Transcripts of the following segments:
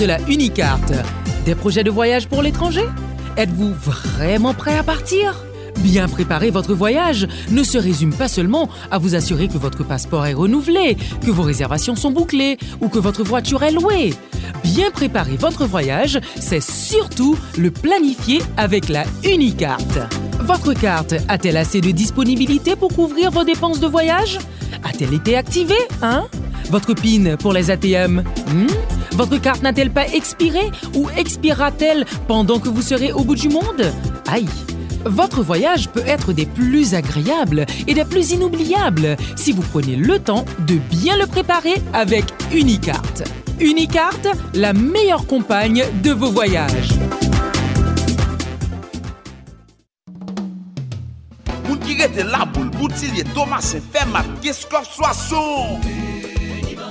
De la Unicarte. Des projets de voyage pour l'étranger? Êtes-vous vraiment prêt à partir? Bien préparer votre voyage ne se résume pas seulement à vous assurer que votre passeport est renouvelé, que vos réservations sont bouclées ou que votre voiture est louée. Bien préparer votre voyage, c'est surtout le planifier avec la Unicarte. Votre carte a-t-elle assez de disponibilité pour couvrir vos dépenses de voyage? A-t-elle été activée, hein? Votre PIN pour les ATM hmm? Votre carte n'a-t-elle pas expiré ou expirera-t-elle pendant que vous serez au bout du monde? Aïe votre voyage peut être des plus agréables et des plus inoubliables si vous prenez le temps de bien le préparer avec Unicarte. Unicarte, la meilleure compagne de vos voyages.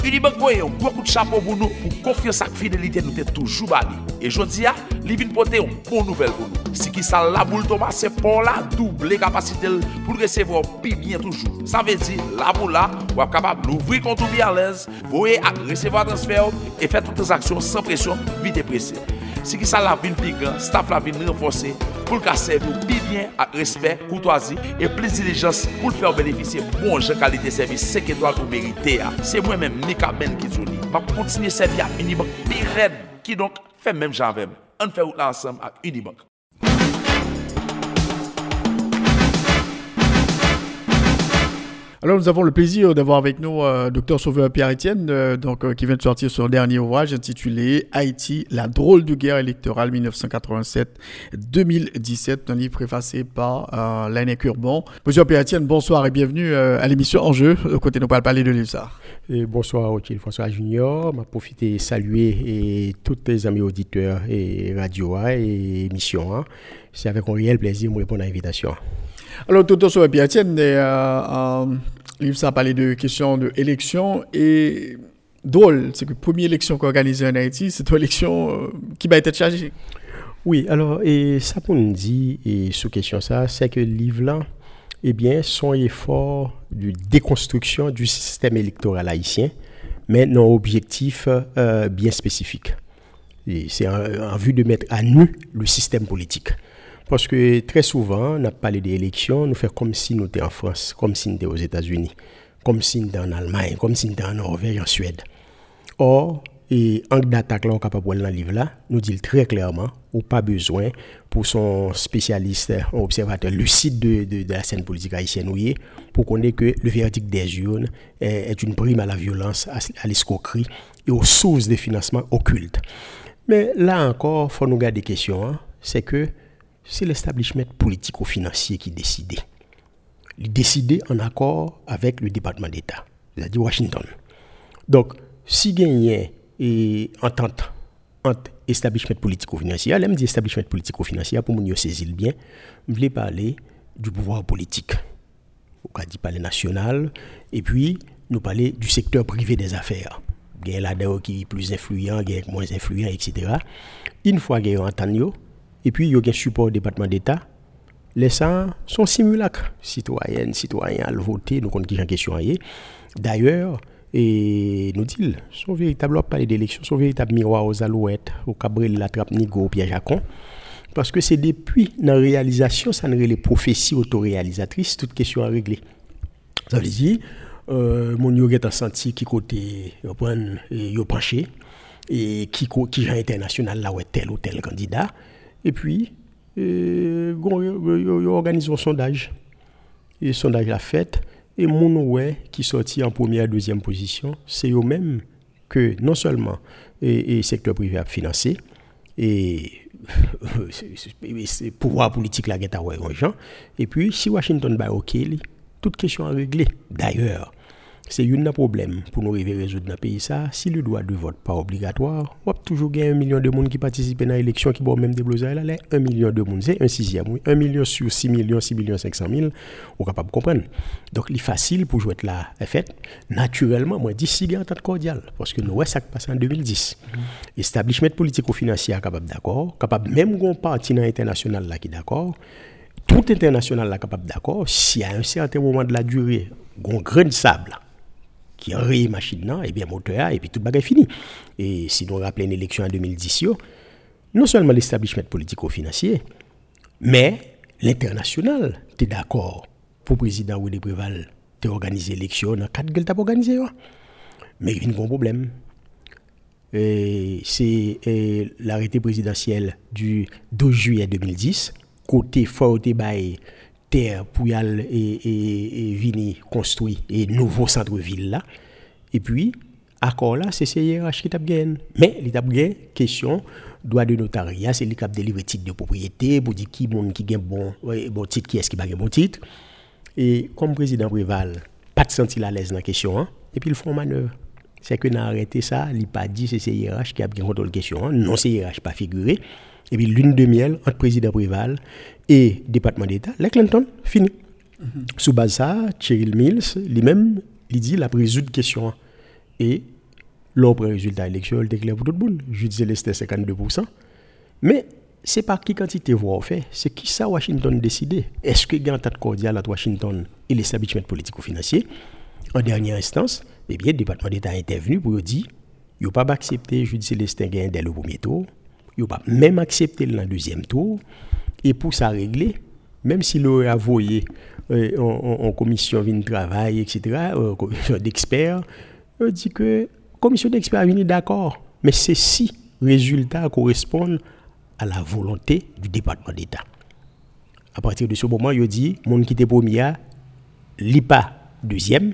Unibank voye yon beaucoup de chapeau pour nous pour confiance et fidélité nous t'es toujours bali. Et jodi a, li vin pote une bonne nouvelle pour nous. Si qui ça la boule Thomas c'est pour la double capacité pour recevoir bien toujours. Ça veut dire la boule là, ou capable d'ouvrir compte bien à l'aise, voyer recevoir transfert et faire toutes les actions sans pression, vite et pressé. Si ki sa la vin pi gran, staf la vin renfose pou l ka servi ou pi bien ak respect, koutwazi e plis dilijans pou l fè ou benefisye bon jen kalite servis se ke doal ou merite a. Se mwen men Mika Ben Kizouni, ma kontinye servi a Unibank pi red ki donk fè mèm jan vèm. An fè ou lansèm ak Unibank. Alors nous avons le plaisir d'avoir avec nous euh, Dr Sauveur Pierre-Étienne, euh, donc euh, qui vient de sortir son dernier ouvrage intitulé Haïti, la drôle de guerre électorale 1987-2017, un livre préfacé par euh, L'aîné Curbon. Monsieur Pierre-Étienne, bonsoir et bienvenue à l'émission Enjeu, côté nous parle parler de ça. Et bonsoir Othil François Junior, m'a profité de saluer et tous les amis auditeurs et radio et émission. C'est avec un réel plaisir de répondre à l'invitation. Alors, tout sur Pierre Etienne, euh, euh, ça a parlé de questions d'élection et drôle, c'est que la première élection qu'on organise en Haïti, c'est une élection euh, qui va être chargée. Oui, alors, et ça pour nous dire, et sous question ça, c'est que le livre là, eh bien, son effort de déconstruction du système électoral haïtien, mais non objectif euh, bien spécifique. C'est en, en, vue de mettre à nu le système politique. Parce que très souvent, on a parlé d'élections, nous faisons comme si nous étions en France, comme si nous étions aux États-Unis, comme si nous étions en Allemagne, comme si nous étions en Norvège, en Suède. Or, et en d'attaque là, on capable dans le livre là, nous dit très clairement, ou pas besoin pour son spécialiste, un observateur lucide de, de, la scène politique haïtienne, pour connaître que le verdict des urnes est, est une prime à la violence, à, l'escroquerie et aux sources de financement occultes. Mais là encore, faut nous garder des questions. Hein, c'est que c'est l'establishment politico-financier qui décidait. Il décidait en accord avec le département d'État, c'est-à-dire Washington. Donc, si gagnait et entente entre establishment politico-financier, elle me dit establishment politico-financier pour nous saisir bien, je voulais parler du pouvoir politique. On dit parler national, et puis nous parler du secteur privé des affaires. Il y a qui est plus influent, il y a moins influent, etc. Une fois qu'il y a entendu, et puis il y a un support au département d'État. Les gens sont simulacres. Citoyennes, citoyens à voter, nous comptons qui en question. D'ailleurs, et nous dit, son véritable parler d'élection, son véritable miroir aux alouettes, au cabrel, la trappe, nigo, au piège à con. Parce que c'est depuis la réalisation, ça ne les prophéties autoréalisatrices, toute question à régler. Ça veut dire, euh, mon yo a senti qui côté, yo penché, et qui, qui international là où est tel ou tel candidat. Et puis, ils organisent un sondage. Et le sondage l'a fait. Et mon qui sortit en première et deuxième position, c'est eux-mêmes que non seulement le secteur privé a financé, et le pouvoir politique la guette gens. Et puis, si Washington va OK, toute question à régler. D'ailleurs, c'est un problème pour nous résoudre dans le pays. Si le droit de vote pas obligatoire, on va toujours gagner un million de monde qui participent dans l'élection qui vont même débloquer là, un million de monde, c'est un sixième. Un million sur 6 millions, 6 millions 500 000, on est capable de comprendre. Donc, il est facile pour jouer là, en fait. Naturellement, moi, d'ici, il y a un temps cordial, parce que nous, ouais, ça passe en 2010. Establishment politico-financier capable d'accord, capable même un parti international là qui d'accord, tout international est capable d'accord, si à un certain moment de la durée, un grain de sable, qui enraye machine là, et bien moteur et puis tout est fini. Et si nous rappelons une élection en 2010, non seulement l'establishment politico-financier, mais l'international, es d'accord pour le président Préval de organiser l'élection dans quatre gueules organisé. Mais il y a un gros problème. C'est l'arrêté présidentiel du 12 juillet 2010, côté fort terre pour y aller et, venir construire et nouveau centre-ville là. Et puis, accord là, c'est CIRH qui t'a gagné. Mais il t'a question droit de notariat, c'est lui qui a délivré titre de propriété pour dire qui monde qui gagne bon, bon titre, qui est-ce qui gagne bon titre. Et comme président Préval, pas de sentir à l'aise dans la question, hein, et puis ils font manœuvre. C'est que n'a arrêté ça, il pas dit c'est CIRH qui a bien contrôlé la question, hein. non CIRH pas figuré. Et puis lune de miel entre président Préval et département d'État, les Clinton, fini. Mhm. Sous base ça, Cheryl Mills, lui-même, il dit la résoudre question. Et l'autre résultat il déclare pour tout le monde. Je disais c'était 52%. Mais c'est pas qui quantité voix fait, c'est qui ça Washington décidé. Est-ce que il y a un tas de cordial entre Washington et l'établissement politico-financier En dernière instance, eh bien, le département d'État est intervenu pour dire il n'a pas accepté Jude Célestin dès le premier tour, il pas même accepté le deuxième tour. Et pour ça régler, même s'il aurait avoué euh, en, commission de travail, etc., euh, commission d'experts, on dit que la commission d'experts est d'accord. Mais ces six résultats correspondent à la volonté du département d'État. À partir de ce moment, il dit, mon qui était premier, pas deuxième,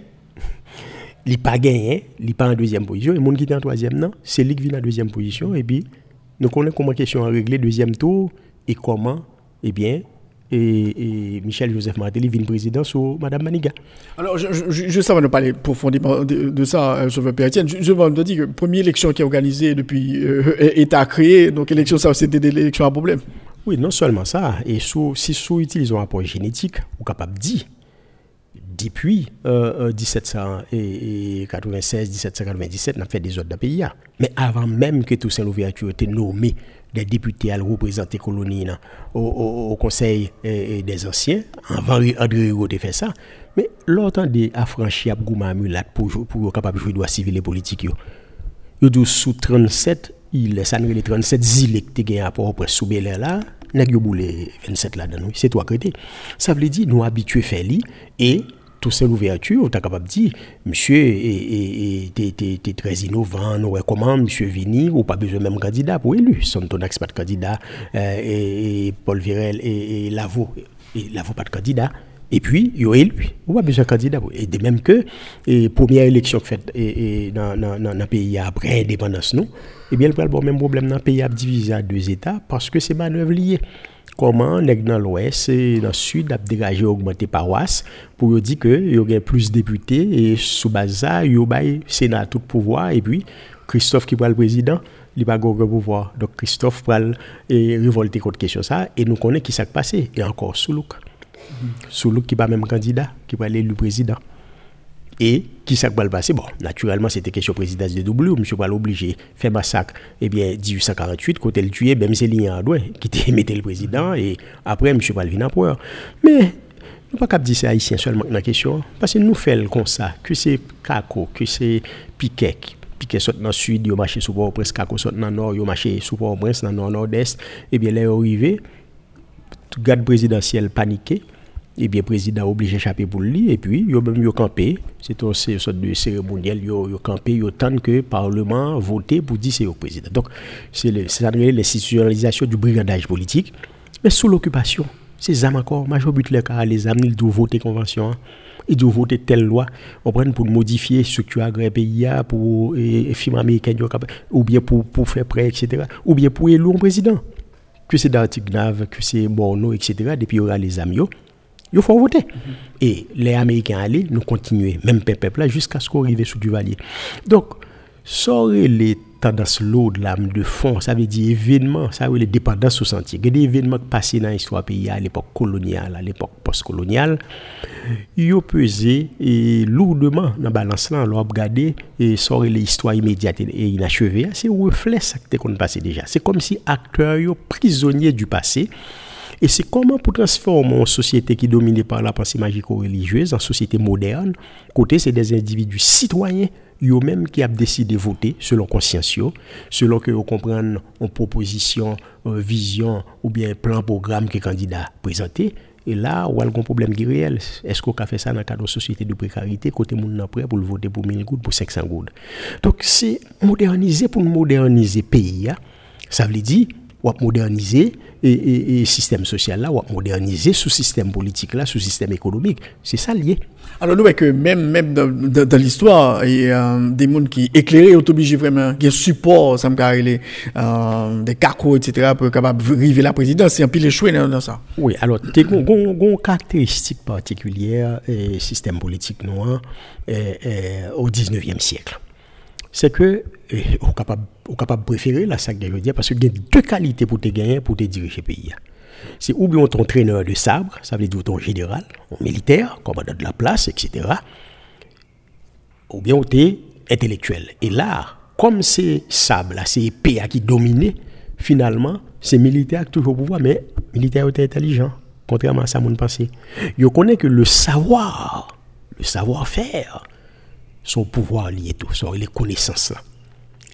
pas gagné, il pas en deuxième position, et mon qui était en troisième, non, c'est lui qui vient en deuxième position, et puis nous connaissons comment question à régler deuxième tour, et comment eh bien, et, Michel Joseph Martelly vient président sur Mme Maniga. Alors, je, je, de parler profondément de, ça, euh, Sauveur Péatienne, je, je veux dire que la première élection qui est organisée depuis euh, État créé, donc élection, ça, c'était des élections à problème. Oui, non seulement ça, et sous, si sous utilisons un apport génétique, ou capable de dire, depuis euh, 1796, 1797, on a fait des autres pays. Mais avant même que Toussaint Louverture était nommé des députés à représenter colonie au, au, Conseil euh, euh, des Anciens, avant André Rigaud de fait ça. Mais l'autant de affranchir Abgouma Mulat pour, pour capable de jouer droit civil et politique. Yo, yo sous 37, il ça les 37 îles qui gagné rapport après sous là, nèg yo boule 27 là dedans. C'est toi crété. Ça veut dire nous habitués faire et c'est l'ouverture, tu es capable de dire, monsieur est très innovant, nous comment monsieur Vini, ou pas besoin même candidat pour élu. Son ton pas de candidat, euh, et, Paul Virel et, Lavo, et Lavo pas de candidat. Et puis, il y a élu. Pas besoin de candidat. Et de même que, la première élection faite dans le pays après l'indépendance, nous, eh bien, le même problème dans le pays divisé à deux États parce que c'est manœuvre liée comment nèg dans l'ouest et dans le sud a dégagé augmenter paroisse pour dire que y aurait plus députés et sous base ça y a sénat tout pouvoir et puis Christophe qui va le président il pas grand pouvoir. Donc Christophe va révolter contre question ça et nous connaissons qui s'est passé et encore Soulouk Soulouk qui pas même candidat qui va aller le président et qui s'est passé? Bon, naturellement, c'était question présidence de W, M. pas obligé faire massacre, eh bien, 1848, côté le tuer, même c'est Lignan qui était le président, et après, M. Paul vient pour Mais, nous pas dire c'est haïtien seulement la question, parce que nous faisons comme ça, que c'est Kako, que c'est Piquet, Piquet saute dans le sud, il marché sous Port-au-Prince, Kako saute dans le nord, il marché sous Port-au-Prince, dans le nord-nord-est, et bien, là, arrivé, garde présidentiel paniqué, et bien, le président obligé d'échapper pour lui, et puis, il a même campé. C'est une sorte de cérémoniel, il a campé, il tant que le Parlement voté pour dire c'est au président. Donc, c'est l'institutionnalisation du brigandage politique, mais sous l'occupation. C'est ça encore, major but les âmes, ils doivent voter convention. Hein. Ils doivent voter telle loi, on prend pour modifier ce structure agréée pays, pour les firme américaine, ou bien pour, pour faire prêt, etc. Ou bien pour élire un président. Que c'est d'Artignave, que c'est Borno, etc. Depuis, il y aura les amis Il faut voter. Et les Américains allaient, nous continuer, même peuple là, jusqu'à ce qu'on arrive sous Duvalier. Donc, ça les tendances lourdes, l'âme de fond, ça veut dire événements, ça veut dire les dépendances au sentier. Il y a des événements qui passent dans l'histoire pays à l'époque coloniale, à l'époque postcoloniale, ils ont pesé et lourdement dans la balance là, on regardé et ça l'histoire immédiate et inachevée, c'est un reflet ça qu'on passé déjà. C'est comme si acteurs prisonniers du passé et c'est comment pour transformer une société qui est dominée par la pensée magico-religieuse en société moderne. Côté, c'est des individus citoyens, eux-mêmes qui ont décidé de voter selon conscience, selon que vous comprenez une proposition, une vision ou bien un plan programme que le candidat présenté. Et là, où a un problème qui est réel? Est-ce qu'on a fait ça dans le cadre de société de précarité, côté monde prêt pour le voter pour 1000 gouttes, pour 500 gouttes? Donc, c'est moderniser pour moderniser le pays. Hein. Ça veut dire ou moderniser et, système social là, ou moderniser sous système politique là, sous système économique. C'est ça lié. Alors nous que même, même dans, l'histoire, il y a des gens qui éclairés, obligés vraiment, qui support, ça me carré, euh, des carcos, etc., pour capable arriver à la présidence. C'est un pile échoué dans, ça. Oui, alors, a une caractéristique particulière et système politique noir au 19e siècle. C'est que, on est capable ou capable préférer la sac de dire parce qu'il y a deux qualités pour te gagner pour te diriger le pays. C'est ou bien ton entraîneur de sabre, ça veut dire ton général, ton militaire, commandant de la place, etc. Ou bien tu intellectuel. Et là, comme c'est sabre, c'est épée qui domine, finalement, c'est militaire qui toujours au pouvoir, mais militaire est intelligent, contrairement à ça, mon pensée. Je connais que le savoir, le savoir-faire, son pouvoir lié tout, sont les connaissances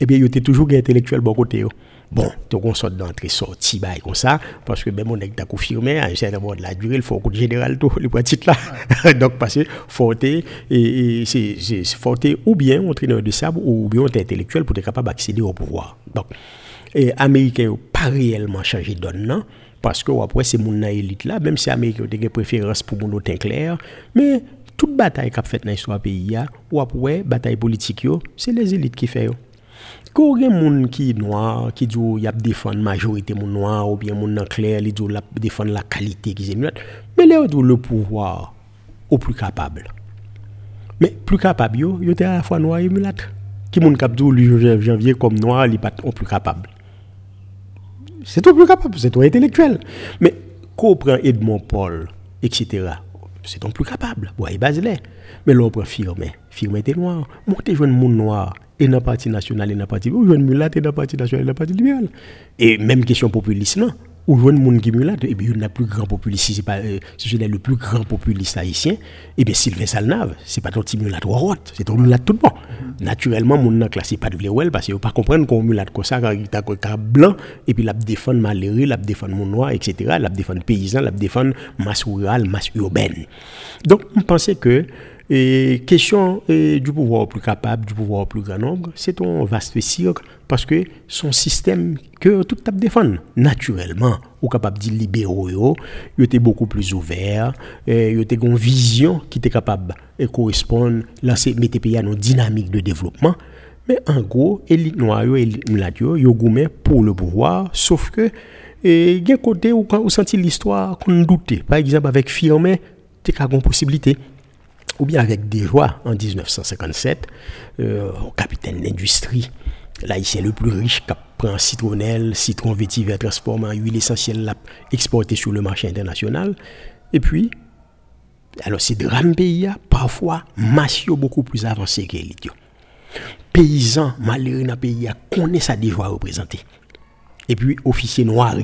eh bien, il était toujours intellectuel bon côté. Bon, tu as sorte d'entrée sortie bail comme ça parce que même on est confirmé à un certain moment de la durée, il faut coup général tout les petites là. Donc parce que forte et, et c'est forte ou bien entraîneur de sabre ou bien intellectuel pour être capable d'accéder au pouvoir. Donc et américain pas réellement changé de donne parce que après c'est mon élite là même si américain a des préférences pour mon autre clair mais toute bataille qu'a fait dans l'histoire pays ou après bataille politique c'est les élites qui font Kou gen moun ki noir, ki djou yap defan majorite moun noir ou bien moun nan kler, li djou yap defan la kalite ki zemulat, men le ou djou le pouvoir ou plus kapable. Men, plus kapable yo, yo te a la fwa noir emulat. Ki moun kap djou li janvye kom noir, li pat ou plus kapable. Se tou plus kapable, se tou intelektuel. Men, kou pren Edmond Paul, etc., se tou plus kapable, woye bazile. Men lò pren firme, firme te noir. Moun te jwen moun noir, et dans le parti national et dans le parti ou jeune mulat et dans le parti national et dans le parti libéral et même question populiste non? Ou jeune monde qui mulat et y a le plus grand populiste c'est pas euh, le plus grand populiste haïtien et bien Sylvain Salnave c'est pas ton petit c'est ton mulat tout bon. Naturellement mon nan classé pas de parce que pas comprendre qu'on comme ça quand il a blanc et puis mon noir etc la paysan masse rurale masse urbaine. Donc on pensait que et question du pouvoir plus capable, du pouvoir plus grand nombre, c'est un vaste cirque parce que son système que tout a défendre naturellement, ou capable de libéraux, il était beaucoup plus ouvert, il était une vision qui était capable de correspondre, lancer mettre pays à une dynamique de développement. Mais en gros, élite noire et élite yo goumé pour le pouvoir, sauf que il y a un côté où on senti l'histoire qu'on doutait. Par exemple, avec Firmin, tu as une possibilité ou bien avec des joies en 1957, euh, au capitaine d'industrie, l'haïtien le plus riche qui prend citronnelle, citron vétiver transformé en huile essentielle exportée sur le marché international. Et puis, alors ces drames pays, parfois, massio beaucoup plus avancé que les Paysans malheureux dans le pays connaissent sa déjà représenté. Et puis, officiers noirs,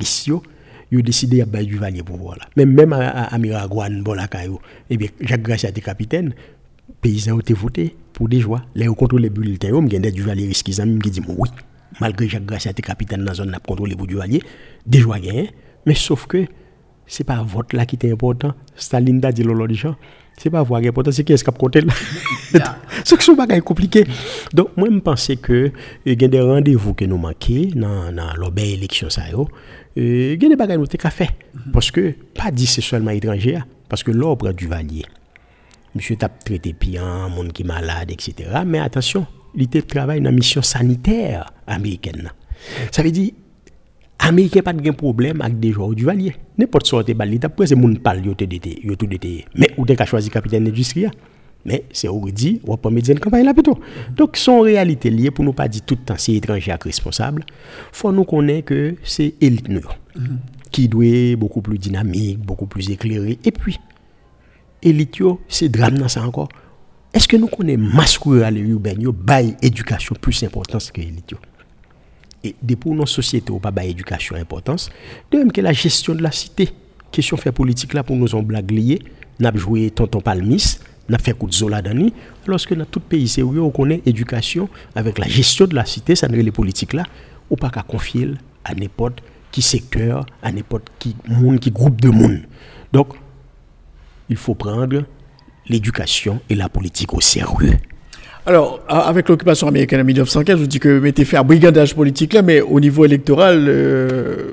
ont décidé de du Valier pour voir là. Même, même à, à Miragouane, Bolakayo, eh bien, Jacques Gracia était capitaine, paysans ont été votés pour des joies. Là, ils contrôlent les bulletins, ils ont du Valier risque, ils ont dit oui, malgré Jacques Gracia était capitaine dans la zone, pour contrôler du Valier, des joies gagnées. Mais sauf que, ce n'est pas vote là qui était important. Staline a dit l'autre gens. C'est pas voir important, c'est qui est-ce qui a compté là. C'est que ce n'est compliqué. Donc, moi, je pense que il y a des rendez-vous que nous manquons dans, dans l'élection. Ça, il y a des bagages qui ont fait. Parce que, pas dit c'est seulement étranger, hein. parce que l'ordre du Valier, monsieur t'a traité pian, monde qui est malade, etc. Mais attention, il travaille dans une mission sanitaire américaine. Ça veut dire, Américain pas de problème avec des joueurs du Valier. N'importe sorte balle, t'a presque moun parle yo te dété, yo tout dété. Mais ou t'as choisi capitaine d'industrie. Mais c'est au dit, ou pas médecin campagne là plutôt. Donc son réalité liée pour nous pas dire tout le temps c'est étranger à responsable. Faut nous connaître que c'est élite nous qui doit être beaucoup plus dynamique, beaucoup plus éclairé et puis élite c'est drame dans ça encore. Est-ce que nous connaissons masse rurale urbaine yo bail éducation plus importance que élite? Et depuis nos sociétés, on pas bail éducation importance. De même que la gestion de la cité. Question fait politique là pour nous en blague liée. N'a joué tonton palmis, n'a fait coup de zola d'année. Lorsque dans tout pays sérieux, on connaît éducation avec la gestion de la cité, ça n'est les politiques là, ou pas qu'à confier à n'importe qui secteur, à n'importe qui monde, qui groupe de monde. Donc, il faut prendre l'éducation et la politique au sérieux. Alors, a- avec l'occupation américaine en 1915, vous dites que mettez fait un brigandage politique là, mais au niveau électoral, euh,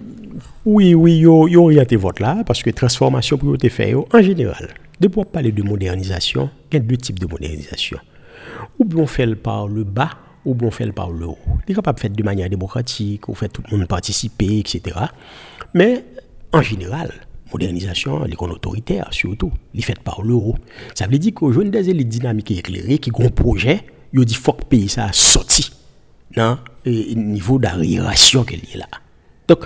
Oui, oui, yo, yo orienté vote là, parce que transformation pour faire, yo, en général, de pour parler de modernisation, il y a deux types de modernisation. Ou bien on fait le par le bas, ou bien on fait le par le haut. Il est capable de faire de manière démocratique, ou fait tout le monde participer, etc. Mais, en général, modernisation, l'économie autoritaire, surtout, il fait par le haut. Ça veut dire qu'aux jeunes des élites dynamiques éclairées qui ont un projet, ils dit faut que le pays ça sorti dans le niveau d'arriération qu'il y a là. Donc,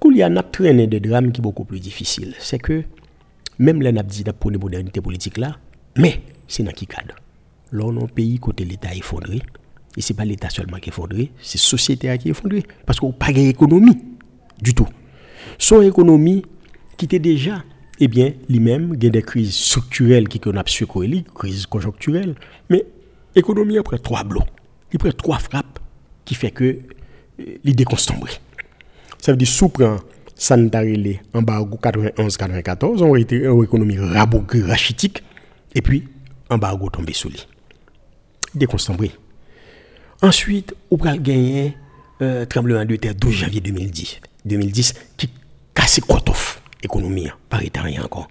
quand il y a un traîné de drame qui est beaucoup plus difficile, c'est que même a dit pour les modernités politiques là, mais c'est dans qui cadre? Là, on a un pays côté l'État effondré, et ce n'est pas l'État seulement qui est effondré, c'est la société qui est effondrée, parce qu'on n'a pas d'économie du tout. Son économie qui était déjà, eh bien, lui-même, il y a des crises structurelles qui qu'on a secoué, crise conjoncturelle, mais l'économie après trois blocs, il prend trois frappes qui fait que euh, l'idée. Ça veut dire sous prend sanitaire embargo 91-94, on était une économie rabougrie, rachitique, et puis embargo tombé sous lui. Idée constombrer. Ensuite, on va gagner euh, tremblement de terre 12 janvier 2010, 2010 qui casse off économie, par état rien encore.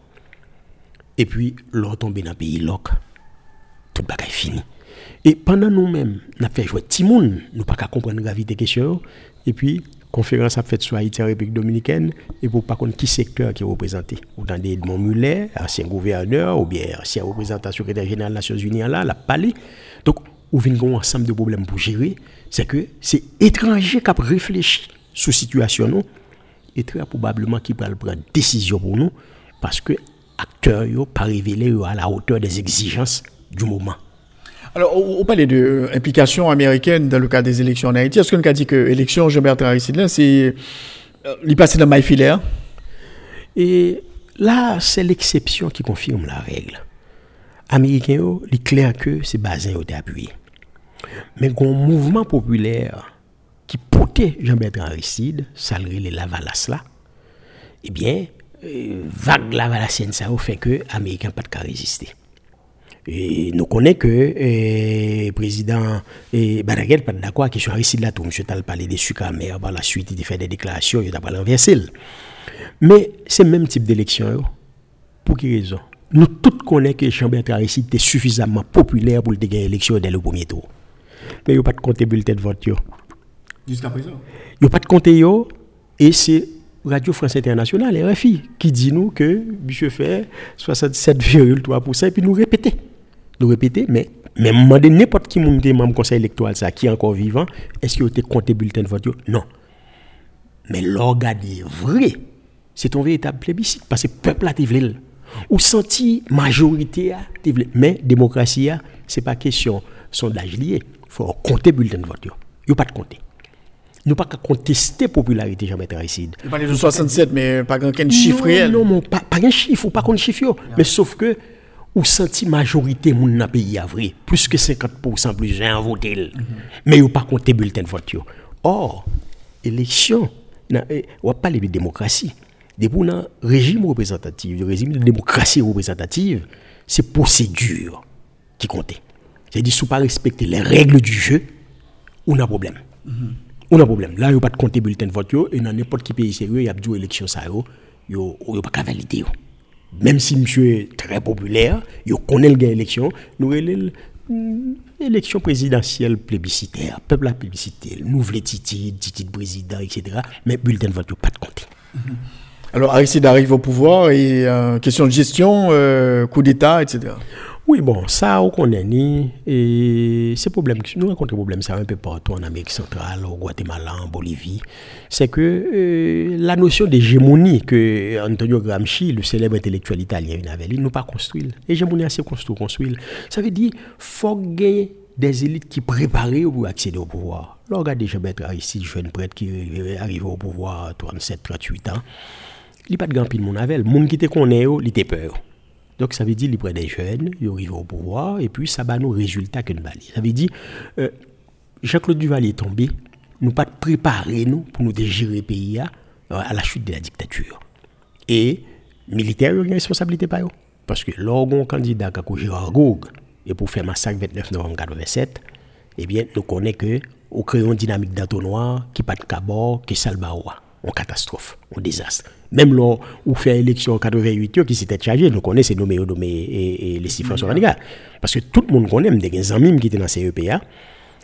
Et puis, l'on tombé dans le pays loc, tout le bagage fini. Et pendant nous-mêmes, nous avons fait jouer Timoun, nous pas comprendre la gravité des questions. Et puis, conférence a fait sur Haïti en République dominicaine, et pour pas connaître qui secteur qui est représenté. Autant d'Edmond Muller, ancien gouverneur, ou bien ancien représentant secrétaire général des Nations Unies là, la palais. Donc, ou vient un ensemble de problèmes pour gérer, c'est que c'est étranger qui a réfléchi sur la situation et très probablement qui va prendre décision pour nous, parce que acteurs n'ont pas révélé à la hauteur des exigences du moment. Alors, on, parlait de implication américaine dans le cas des élections en Haïti. Est-ce qu'on a dit que l'élection Jean-Bertrand Aristide, là, c'est. euh, Il passait dans filaire. Et là, c'est l'exception qui confirme la règle. Américains, il est clair que c'est basé au appuyé. Mais un mouvement populaire qui portait Jean-Bertrand Aristide, salarié les Lavalas là, eh bien, euh, vague Lavalassienne ça a fait que Américains pas de résister. Et nous connaissons que le président eh, Balaguer pas d'accord avec question Aristide là tout monsieur Tal parlé des sucres amers par la suite il fait des déclarations il a pas renversé. Mais c'est le même type d'élection pour quelle raison? Nous tous connaissons que Jean-Bertrand Aristide était suffisamment populaire pour le gagner l'élection dès le premier tour. Mais il n'y a pas de compter bulletin de vote. Jusqu'à présent. Il n'y a pas de compter yo et c'est Radio France Internationale, RFI, qui dit nous que monsieur fait 67,3% et puis nous répéter. Nous répéter, mais même demander n'importe qui monde membre conseil électoral ça qui est encore vivant, est-ce qu'il a été compté bulletin de vote? Non. Mais l'organe est vrai. C'est un véritable plébiscite parce que le peuple a voulu. Ou senti majorité a. Mais démocratie a, c'est pas question sondage lié. faut compter bulletin de vote yo. Yo pas de compter. Nous pas qu'à contester popularité Jean-Bertrand Aristide. Il parlait de 67, mais pas grand quel chiffre Non, réel. Non, mon, pas, pas un chiffre, ou pas qu'on chiffre. Mais sauf que, ou senti majorité moun nan pays à vrai, plus que 50% plus gens voté. l. Mais ou pas compté bulletin de vote. Or, élection, na, eh, va parler de démocratie. Depuis un régime représentatif, le régime de démocratie représentative, c'est procédure qui compte. C'est-à-dire, si vous pas respecter les règles du jeu, on a problème. On a problème. Là, il n'y a pas de compter bulletin de vote, et dans n'importe quel pays sérieux, il y a deux élections, yo, yo, yo pas qu'à valider. Même si monsieur est très populaire, il connaît le élection, nous mm, élection présidentielle plébiscitaire, peuple a plébiscité, nous voulons Titi, Titi de président, etc. Mais bulletin de vote, pas de compter. Alors, Aristide arrive au pouvoir et euh, question de gestion, euh, coup d'État, etc. Oui, bon, ça, on connaît. Et ces problèmes, nous rencontrons des problèmes, ça un peu partout en Amérique centrale, au Guatemala, en Bolivie. C'est que euh, la notion d'hégémonie que Antonio Gramsci, le célèbre intellectuel italien, avait, il nous pas construit. L'hégémonie, c'est construit, construit. Ça veut dire, faut gagner des élites qui préparent pour accéder au pouvoir. Là, regardez Jean-Bertrand Aristide, jeune prêtre qui arrive au pouvoir à 37, 38 ans. Il n'y a pas de grand pile mon avel. Le monde qui te connaît, il était peur. Donc ça veut dire qu'il prend des jeunes, il arrive au pouvoir, et puis ça va nous résultats que nous Ça veut dire, euh, Jean-Claude Duvalier est tombé, nous pas préparer nous pour nous gérer le pays à, à la chute de la dictature. Et militaires ont une responsabilité pas Parce que l'orgon candidat a Gérard et pour faire massacre 29 novembre 1987, eh bien, nous connaissons que au crayon dynamique d'entonnoir qui pas de cabord, qui salbaoua en catastrophe, en désastre. Même là où fait élection en 88 qui s'était chargé, nous connaissons nommé nommé et, et les chiffres sont Parce que tout le monde connaît, même des amis qui étaient dans CEPA,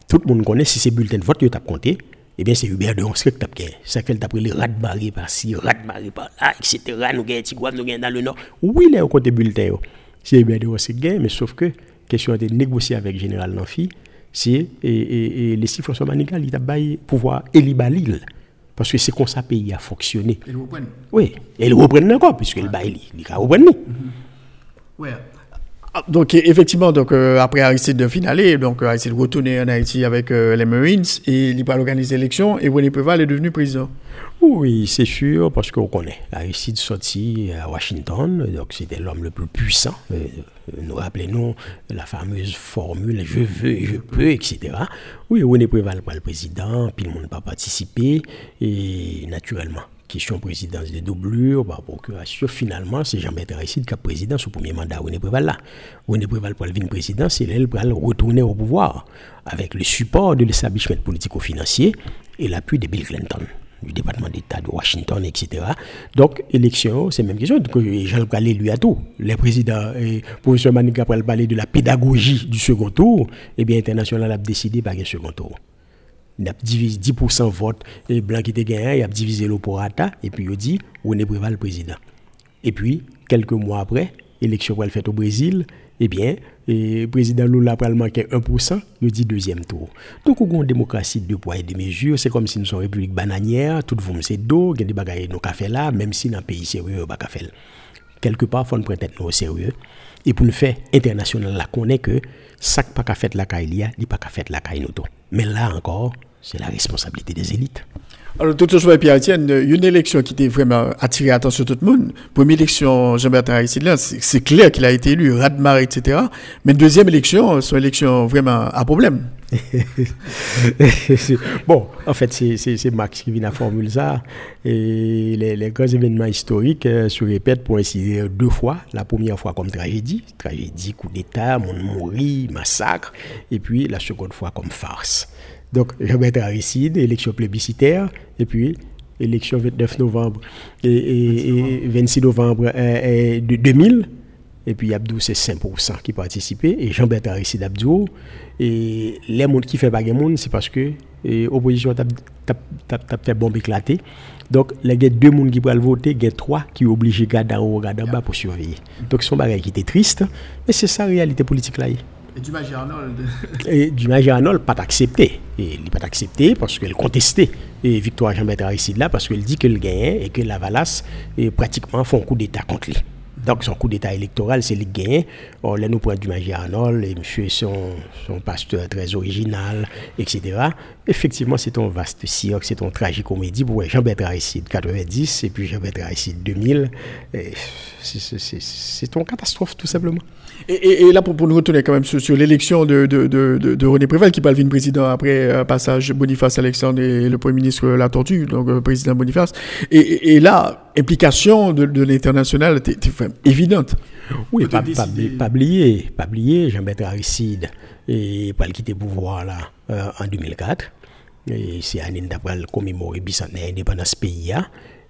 tout le monde connaît si c'est bulletin de vote tu as compté, eh bien c'est Hubert de Honsk que tu as gagné. Ça fait pris les rats de barré par-ci, rats de barré par-là, etc. Nous avons Tigouane, nous avons dans le nord. Oui, il est au côté bulletin. C'est Hubert de Honsk qui mais sauf que, question de négocier avec le général Nanfi, c'est et, les chiffres sont manigal, il a pouvoir élibérer l'île. Parce que c'est comme ça le pays a fonctionné. Et vous reprennent Oui, et ils reprennent encore, puisque le bail, il reprennent. Oui. Ah, donc effectivement, donc euh, après Aristide de finale, donc euh, Aristide retourné en Haïti avec euh, les Marines et il va organiser l'élection et René Préval est devenu président. Oui, c'est sûr, parce qu'on connaît. Aristide sorti à Washington, donc c'était l'homme le plus puissant. nous rappelons la fameuse formule je veux, je peux, etc. Oui, René Préval pas le président, puis le monde n'a pas participé, et naturellement question présidence de doublure, par procuration, finalement, c'est Jean-Bertrand Aristide qui a président sous premier mandat René Préval là. René Préval pour le président, c'est elle pour retourner au pouvoir avec le support de l'établissement politico-financier et l'appui de Bill Clinton du département d'État de Washington, etc. Donc, élection, c'est même question. Donc, Jean parler lui à tout. Les présidents, et professeur Manika pour parler de la pédagogie du second tour, eh bien, international a décidé par un second tour il a divisé 10% vote et blanc qui était gagné, il a divisé l'opporata et puis il dit René Préval président. Et puis quelques mois après, élection pour faite au Brésil, eh bien, le président Lula a manqué 1%, il dit deuxième tour. Donc, on a démocratie de poids et de mesures, c'est comme si nous sommes une république bananière, tout le monde c'est d'eau, il y a des bagages nous café là, même si dans un pays sérieux, on pas faire. Quelque part, il faut nous prendre au sérieux. Et pour nous faire international, est que ça pas qu'à faire la caille, il n'y a pas faire la caille Mais là encore, c'est la responsabilité des élites. Alors, tout chose, Pierre Etienne, une élection qui était vraiment attiré l'attention de tout le monde. Première élection, Jean-Bertrand Aristide, c'est clair qu'il a été élu, Radmar, etc. Mais deuxième élection, c'est une élection vraiment à problème. bon, en fait, c'est Max qui vient à formuler ça. Et les, grands événements historiques euh, se répètent pour ainsi dire deux fois. La première fois comme tragédie, tragédie, coup d'État, monde mourit, massacre. Et puis la seconde fois comme farce. Donc, Jean-Bertrand Aristide, élection plébiscitaire, et puis élection 29 novembre et, 26 novembre 2000. Euh, et puis Abdou, c'est 5% qui participaient. Et Jean-Bertrand Aristide Abdou, et les gens qui font pas de monde, c'est parce que l'opposition a fait bombe éclater. Donc, il y a deux personnes qui peuvent voter, il y a trois qui sont obligés de garder en haut, garder en bas pour surveiller. Donc, ce sont des qui étaient tristes, mais c'est ça la réalité politique là. Et du Arnold Et du pas accepté. Et il pas accepté parce qu'il contestait et Victoire Jean-Bertrand ici là parce qu'il dit qu'il gagne et que la Valasse pratiquement font un coup d'État contre lui. Donc son coup d'État électoral, c'est le gain. On là, nous prenons du Magie Arnold, et monsieur son, son pasteur très original, etc. Effectivement, c'est un vaste cirque, c'est une tragique comédie pour Jean-Bertrand Aristide 90 et puis Jean-Bertrand Aristide 2000. C'est une catastrophe, tout simplement. Et, là, pour, nous retourner quand même sur, l'élection de, de, de, René Préval, qui va devenir président après un passage Boniface Alexandre et le Premier ministre La Tortue, donc euh, président Boniface. Et, là, implication de, l'international était évidente. Oui, pas, pas, oublier, pas oublier Jean-Bertrand Aristide et pas le quitter pouvoir là euh, en 2004. Et c'est année d'après commémorer bicentenaire indépendance pays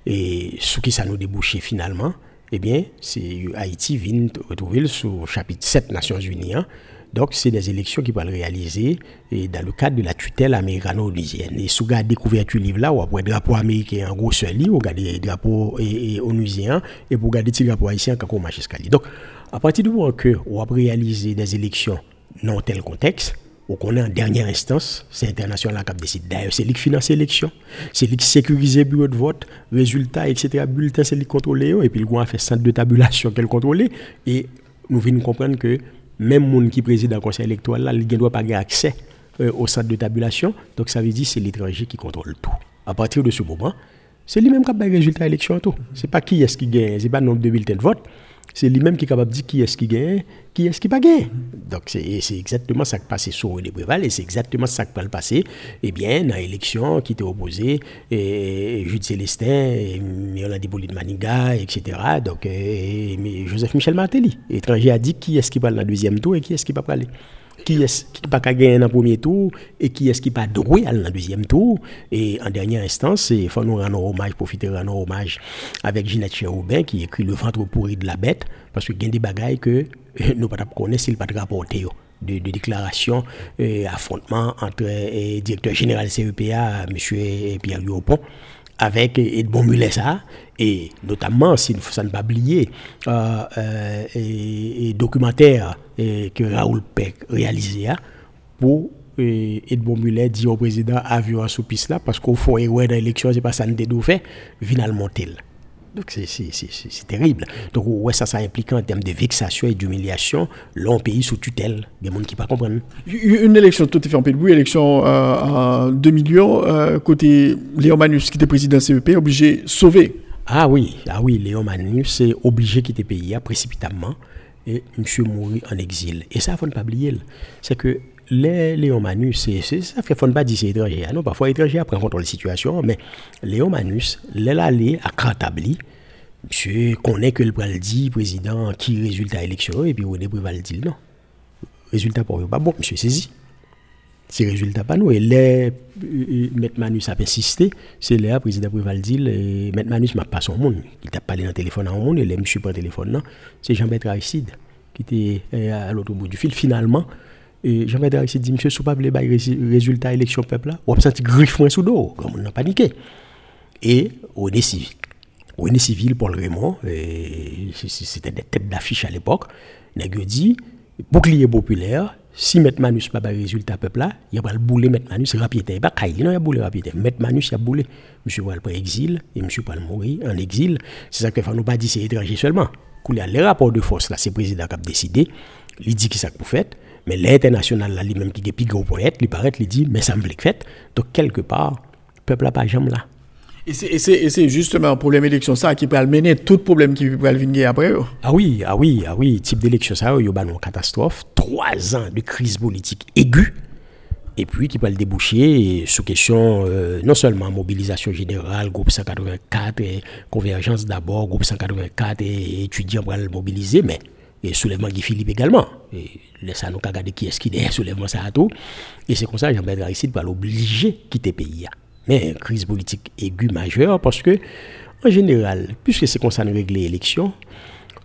et ce qui ça nous débouché finalement eh bien, c'est Haïti vient retrouver sur chapitre 7 Nations Unies, hein, Donc, c'est des élections qui vont réaliser et dans le cadre de la tutelle américano-onusienne. Et si vous regardez couverture livre là, ou après drapeau américain en gros seul lit, vous regardez drapeau onusien, et vous regardez le drapeau haïtien quand on marche. Donc, à partir du moment que on va réaliser des élections dans tel contexte, qu'on est en dernière instance, c'est international qui décide. D'ailleurs, c'est lui qui finance l'élection, c'est lui qui sécurise le bureau de vote, résultats, etc. Bulletin, c'est lui qui contrôle, et puis le gouvernement fait centre de tabulation qu'elle contrôle, et nous venons comprendre que même monde qui préside le conseil électoral, là, il ne doit pas avoir accès euh, au centre de tabulation. Donc ça veut dire que c'est l'étranger qui contrôle tout. À partir de ce moment, c'est lui-même qui a le résultat de l'élection. Ce n'est pas qui est-ce qui gagne, ce n'est pas le nombre de bulletins de vote c'est lui-même qui est capable de dire qui est-ce qui gagne, qui est-ce qui pas gagne. Donc c'est exactement ça qui passé sur René Breval et c'est exactement ça qui va le passer eh bien, dans l'élection qui était opposée, et, Jude Célestin, et Myrlande de Maniga, etc. Donc Joseph Michel Martelly, étranger, a dit qui est-ce qui va dans le deuxième tour et qui est-ce qui va pas qui est-ce qui pas gagner dans le premier tour et qui est-ce qui pas droit dans le deuxième tour? Et en dernière instance, il faut nous rendre hommage, profiter de rendre hommage avec Ginette Cheroubin qui écrit Le ventre pourri de la bête, parce qu'il y a des bagailles que nous ne pouvons pas de rapporter. De, de, déclaration, euh, affrontement entre euh, directeur général CEPA, M. Pierre Liopon, avec Edmond ça, et notamment, si ça ne pas oublier, euh, euh, et, documentaire que Raoul Peck réalisé hein, pour Edmond Mulet dit au président avion sous piste là, parce qu'au fond, ouais, dans l'élection, c'est pas ça ne fait, finalement, tel. Donc c'est terrible. Donc ouais, ça, ça implique en termes de vexation et d'humiliation long pays sous tutelle. Il y a des gens qui ne comprennent Une élection tout à fait en pays de élection euh, en 2 millions, euh, côté Léon Manus qui était président CEP, obligé de sauver. Ah oui, ah oui, Léon Manus est obligé de quitter le pays précipitamment et monsieur mourir en exil. Et ça, il ne faut pas oublier. C'est que les Léon Manus, c'est, ça fait fond pas dire c'est étranger. Hein. Non, parfois étranger après contrôle la situation, mais Léon Manus, l'allé à Cantabli, monsieur connaît que le président, qui résultat élection, et puis on est dit non. Résultat pour eux, pas bon, monsieur saisi. C'est résultat pas nous. Et les Maître Manus a insisté, c'est là, président Préval dit, Maître Manus m'a pas son monde. Il t'a parlé dans téléphone à un monde, et les monsieur pas téléphone, non. C'est Jean-Bertrand Aristide qui était euh, à l'autre bout du fil. Finalement, et Jean-Pierre Darcy dit, monsieur, si vous pas résultat élection peuple là, a senti griffon sous dos, comme on a paniqué. Et on est civil. On est civil pour le Raymond, c'était des têtes d'affiche à l'époque. Il a dit, bouclier populaire, si M. Manus pas résultat peuple là, il va le bouler M. Manus rapidement. Pas il a boulé rapidement. M. Manus il a boulé. Monsieur va le exil et monsieur va mourir en exil. C'est ça que faut nous pas c'est étranger seulement. Les rapports de force là, c'est le président qui a décidé. Il dit qui ça vous faites. Mais l'international, là, lui-même, qui est plus gros poète, lui paraît, il dit, mais ça me plaît fait. Donc, quelque part, le peuple n'a pas jamais là. Et c'est justement pour l'élection ça qui peut mener tout problème qui peut venir après. Oh. Ah oui, ah oui, ah oui, type d'élection ça, il y a une catastrophe, trois ans de crise politique aiguë, et puis qui peut le déboucher sous question euh, non seulement mobilisation générale, groupe 184, et convergence d'abord, groupe 184 et étudiants pour le mobiliser, mais et soulèvement Guy Philippe également. Et ça nous regarder qui est-ce qui est soulèvement ça à tout. Et c'est comme ça que Jean-Bernard Aristide va l'obliger de quitter le pays. Mais crise politique aiguë majeure parce que, en général, puisque c'est comme ça nous régler l'élection,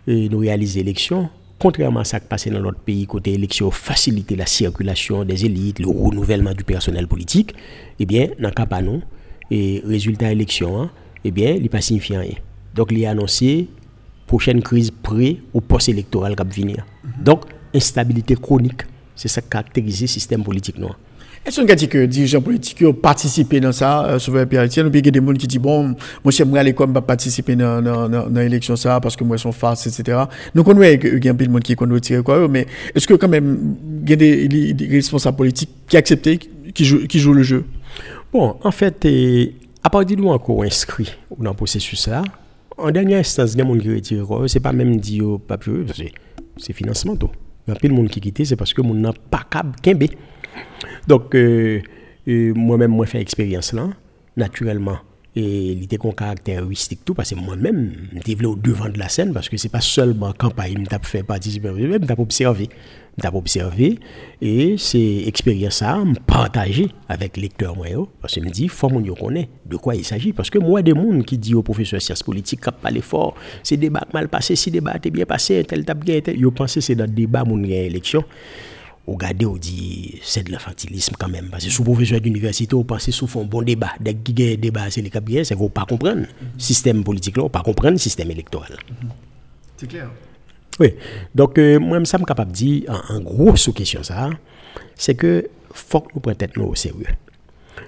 nous réaliser l'élection, contrairement à ce qui passait dans l'autre pays, côté élection, faciliter la circulation des élites, le renouvellement du personnel politique, eh bien, dans le cas pas nous, et résultat élection, hein, eh bien, il n'est pas signifiant rien. Donc, il a annoncé prochaine crise pré ou post-électorale qui va venir. Donc, instabilité chronique, c'est ça qui caractérise le système politique noir. Est-ce qu'on dit que les dirigeants politiques ont participé dans ça, euh, sur Pierre Etienne, ou bien il y a des gens qui disent, bon, moi, j'aimerais aller comme participer dans, dans, l'élection, ça, parce que moi, sont face, etc. Donc, on voit qu'il y a un peu de monde qui est tirer quoi, mais est-ce que quand même, il y a des, responsables politiques qui acceptent, qui jouent, qui jouent le jeu? Bon, en fait, à partir de nous encore inscrits dans le processus là, en dernière instance, il y a des gens qui retirent. Ce n'est pas même dit au papier, c'est financement. Il y a plein de monde qui quittent, c'est parce que mon n'a pas câble Donc, euh, euh, moi-même, moi, fait expérience là, naturellement. Et il était con caractéristique tout, parce que moi-même, je au devant de la scène, parce que c'est pas seulement campagne, je fait participer, je suis observé. D'avoir observé et c'est expérience ça partager avec lecteur moi parce que me dit faut mon connaît de quoi il s'agit. Parce que moi des monde qui dit au professeur sciences politiques cap pas l'effort c'est débat mal passé si débat est bien passé tel tab bien yo pensé c'est dans débat mon élection Ou gade ou di, c'est de l'infantilisme quand même. Parce que sous professeur d'université, ou pensez sous fond bon débat. Dès qu'il y a un débat, c'est le cap c'est qu'on pas comprendre le système politique là, ou pas comprendre le système électoral. C'est clair. Oui. Donc, euh, moi, ça me capable de dire, en, en gros, sous question ça, c'est que faut que nous prenions tête nous au sérieux.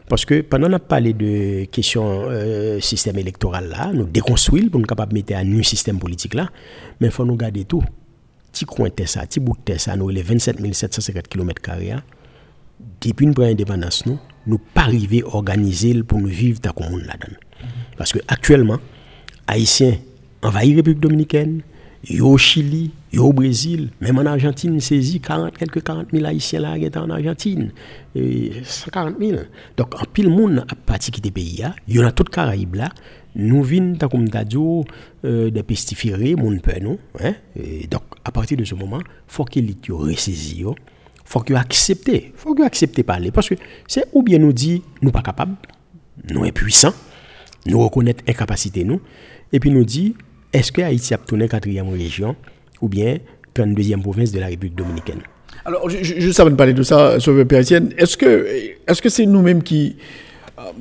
Parce que pendant qu'on a parlé de question euh, système électoral là, nous déconstruisons pour nous capable de mettre à nu système politique là, mais il faut nous garder tout. Petit coin ça, petit bout ça, nous les 27 750 km depuis une première indépendance, nous, nous pas arriver organiser pour nous vivre dans le monde là-dedans. Parce que actuellement, Haïtiens envahissent la République dominicaine, yo au Chili, yo au Brésil, même en Argentine, saisi 40, quelques 40 000 Haïtiens là en Argentine. Et 140 000. Donc, en pile monde a parti quitter pays, il y en a tout Caraïbes là. Nous venons, comme euh, de pestiférer, mon père, nous. Hein? Donc, à partir de ce moment, il faut qu'il ait ressaisi, faut qu'il accepte, faut qu'il accepte parler. Parce que c'est ou bien nous dit, nous pas capables, nous impuissants, nous reconnaître incapacité nous, et puis nous dit, est-ce que Haïti a tourné quatrième région ou bien 32e province de la République dominicaine? Alors, juste avant de parler de ça, Sauveur Péritienne, est-ce que est-ce que c'est nous-mêmes qui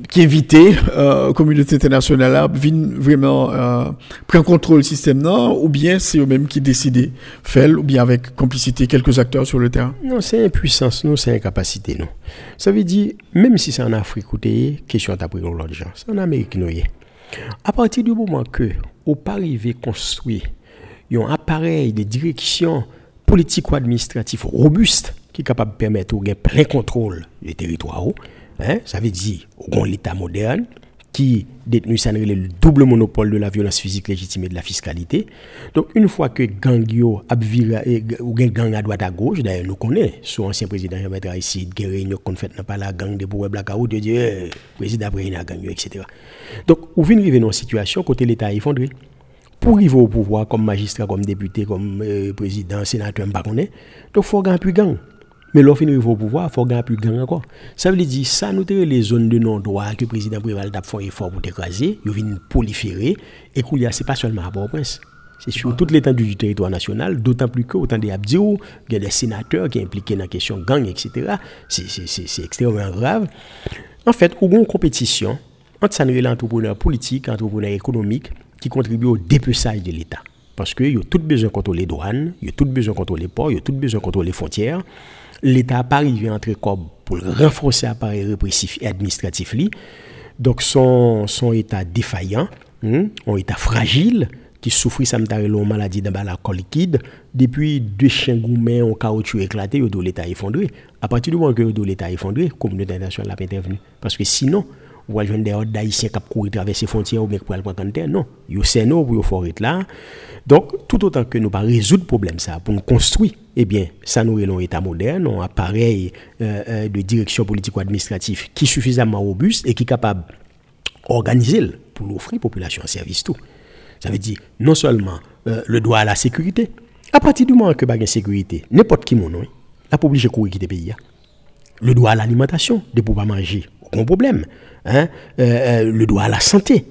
qui éviter euh, communauté internationale là vraiment euh, prendre contrôle système non ou bien c'est eux-mêmes qui décident faire ou bien avec complicité quelques acteurs sur le terrain? Non c'est impuissance non c'est incapacité non ça veut dire même si c'est en Afrique où question à pris l'autre gens c'est en Amérique nous à partir du moment que ou pas arriver construire un appareil de direction politique ou administratif robuste qui est capable de permettre de plein contrôle du territoire. Hein? Ça veut dire qu'on l'État moderne qui détenu le double monopole de la violence physique légitime et de la fiscalité. Donc une fois que gang yo a ou gang à droite à gauche, d'ailleurs nous connaissons, sous ancien président Jean-Maître Aristide, qui réunion qu'on fait pas la gang de pour blackout, de dire eh, président après a gang etc. Donc ou vient arriver dans une situation côté l'État effondré pour arriver au pouvoir comme magistrat, comme député, comme euh, président, sénateur, je ne Donc, faut gagner plus gang. Mais lorsqu'on arrive au pouvoir, il faut gagner plus gang encore. Ça veut dire ça, nous avons les zones de non-droit que le président Préval a fait un effort pour écraser, ils viennent proliférer, et qu'il y a, pas seulement à Port-au-Prince. C'est sur toute l'étendue du territoire national, d'autant plus que, autant des Abdiou, il y a des sénateurs qui sont impliqués dans la question gang, etc. C'est extrêmement grave. En fait, il y a une compétition entre l'entrepreneur politique, l'entrepreneur économique, qui contribue au dépeçage de l'État. Parce qu'il y a tout besoin de contrôler les douanes, il y a tout besoin de contrôler les ports, il y a tout besoin de contrôler les frontières. L'État arrivé à entrer comme pour renforcer l'appareil répressif et administratif. Donc son, son état défaillant, hein, un état fragile, qui souffre ça de maladie de la liquide, depuis deux chiens gourmets en caoutchouc éclaté, l'État effondré. À partir du moment que l'État effondré, la communauté internationale a intervenu. Parce que sinon, ou à joindre des ordres d'haïtiens qui courir traverser frontières ou bien pour aller prendre. Non, yo c'est nous pour faut être là. Donc, tout autant que nous pas résoudre le problème ça, pour nous construire, eh bien, ça nous un État moderne, un appareil euh, euh, de direction politique ou administrative qui est suffisamment robuste et qui est capable d'organiser pour offrir la population un service tout. Ça veut dire non seulement le droit à la sécurité, à partir du moment que y a sécurité, n'importe qui mon nom, la pas obligé de courir quitter le pays. Le droit à l'alimentation, de pouvoir manger, Hein, euh, euh, le droit à la santé,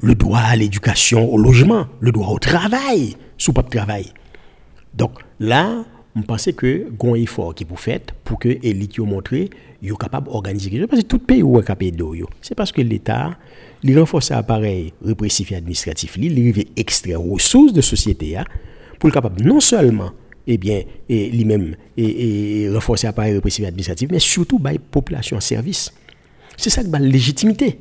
le droit à l'éducation, au logement, le droit au travail, sous pas de travail. Donc là, je pense que un effort qui est fait pour que l'élite montre est capable d'organiser quelque chose. Parce que tout pays est capable de C'est parce que l'État, il renforce l'appareil répressif et administratif, il arrive extraire ressources de société hein, pour être capable non seulement eh bien, lui-même et, renforcer l'appareil répressif et administratif, mais surtout la population en service. C'est ça qui la légitimité.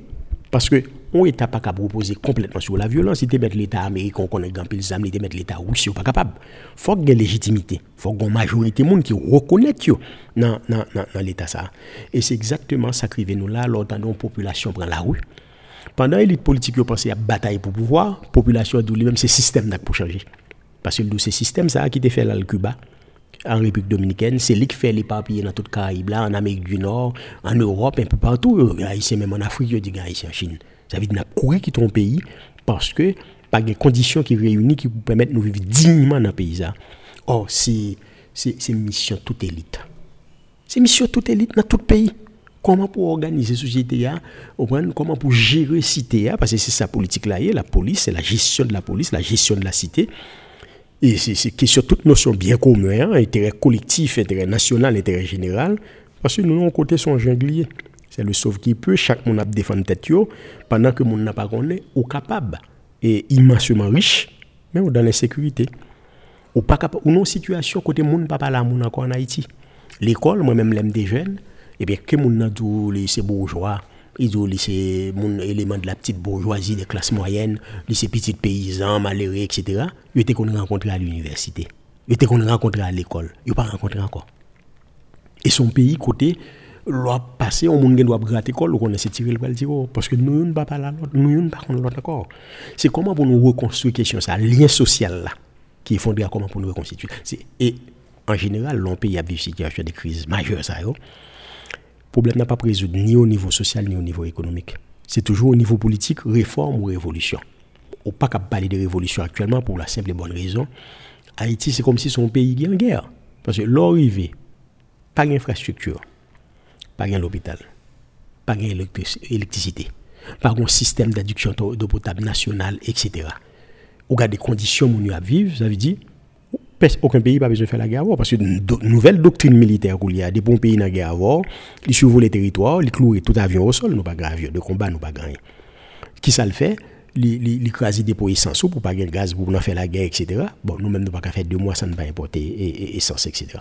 Parce que on n'est pas capable de reposer complètement sur la violence. Si tu mets l'État américain, on est grand pile zam, si tu mets l'État russe, pas capable. Il faut qu'il y ait légitimité. Il faut qu'il y ait une majorité de monde qui reconnaît dans, dans, dans, l'État ça. Et c'est exactement ça qui nous là, lorsque la population prend la rue. Pendant l'élite politique a pensé à bataille pour pouvoir, la population a dit même ce système pour changer. Parce que c'est système ça qui a fait là le Cuba en République dominicaine, c'est lui qui fait les papiers dans toute Caraïbe, là, en Amérique du Nord, en Europe, un peu partout. Haïtien, même en Afrique, il dit haïtien en Chine. Ça veut dire qu'on a qui ton pays parce que pas des conditions qui réunissent qui vous permettent de vivre dignement dans le pays. Or, c'est mission toute élite. C'est mission toute élite dans tout le pays. Comment pour organiser la société, comment pour gérer la cité, parce que c'est sa politique là, la police, c'est la gestion de la police, la gestion de la cité. Et c'est question toute notion bien commune, hein, intérêt collectif, intérêt national, intérêt général. Parce que nous, on côté son junglier. C'est le sauve qui peut, chaque monde a défendre tête pendant que monde n'a pas connu, ou capable et immensément riche, mais dans l'insécurité. Ou pas capable, ou non situation côté monde pas là monde en Haïti. L'école, moi-même l'aime des jeunes, et eh bien que monde n'a lycée bourgeois, ils ont lycée mon élément de la petite bourgeoisie des classes moyennes, lycée petits paysans, malheureux, etc. Ils étaient qu'on rencontré à l'université. Ils étaient qu'on rencontré à l'école. Ils pas rencontré encore. Et son pays côté loi passé on monde doit gratter col on essaie tirer le tiro parce que nous ne pas là nous ne pas l'autre encore c'est comment pour nous reconstruire question ça lien social là qui est fondé à comment pour nous reconstituer et en général l'on pays a vécu situation de crise majeure ça yo problème n'a pas résolu ni au niveau social ni au niveau économique. C'est toujours au niveau politique réforme ou révolution. Ou pas capable parler de révolution actuellement pour la simple et bonne raison Haïti c'est comme si son pays est en guerre. Parce que l'arrivée pas d'infrastructure. Pas l'hôpital, pas l'électricité, pas un système d'adduction d'eau potable national, etc. Ou des conditions où nous vivre, ça veut dire aucun pays n'a besoin de faire la guerre parce que une nouvelle doctrine militaire qu'il y a des bons pays dans la guerre avant, ils survolent les territoires, ils clouent tout avion au sol, nous pas de combat, nous pas gagner. Qui ça le fait? Ils écrasent des pots essence pour pas gagner gaz pour faire la guerre, etc. Bon, nous-mêmes, nous pas faire deux mois sans ne pas importer essence, etc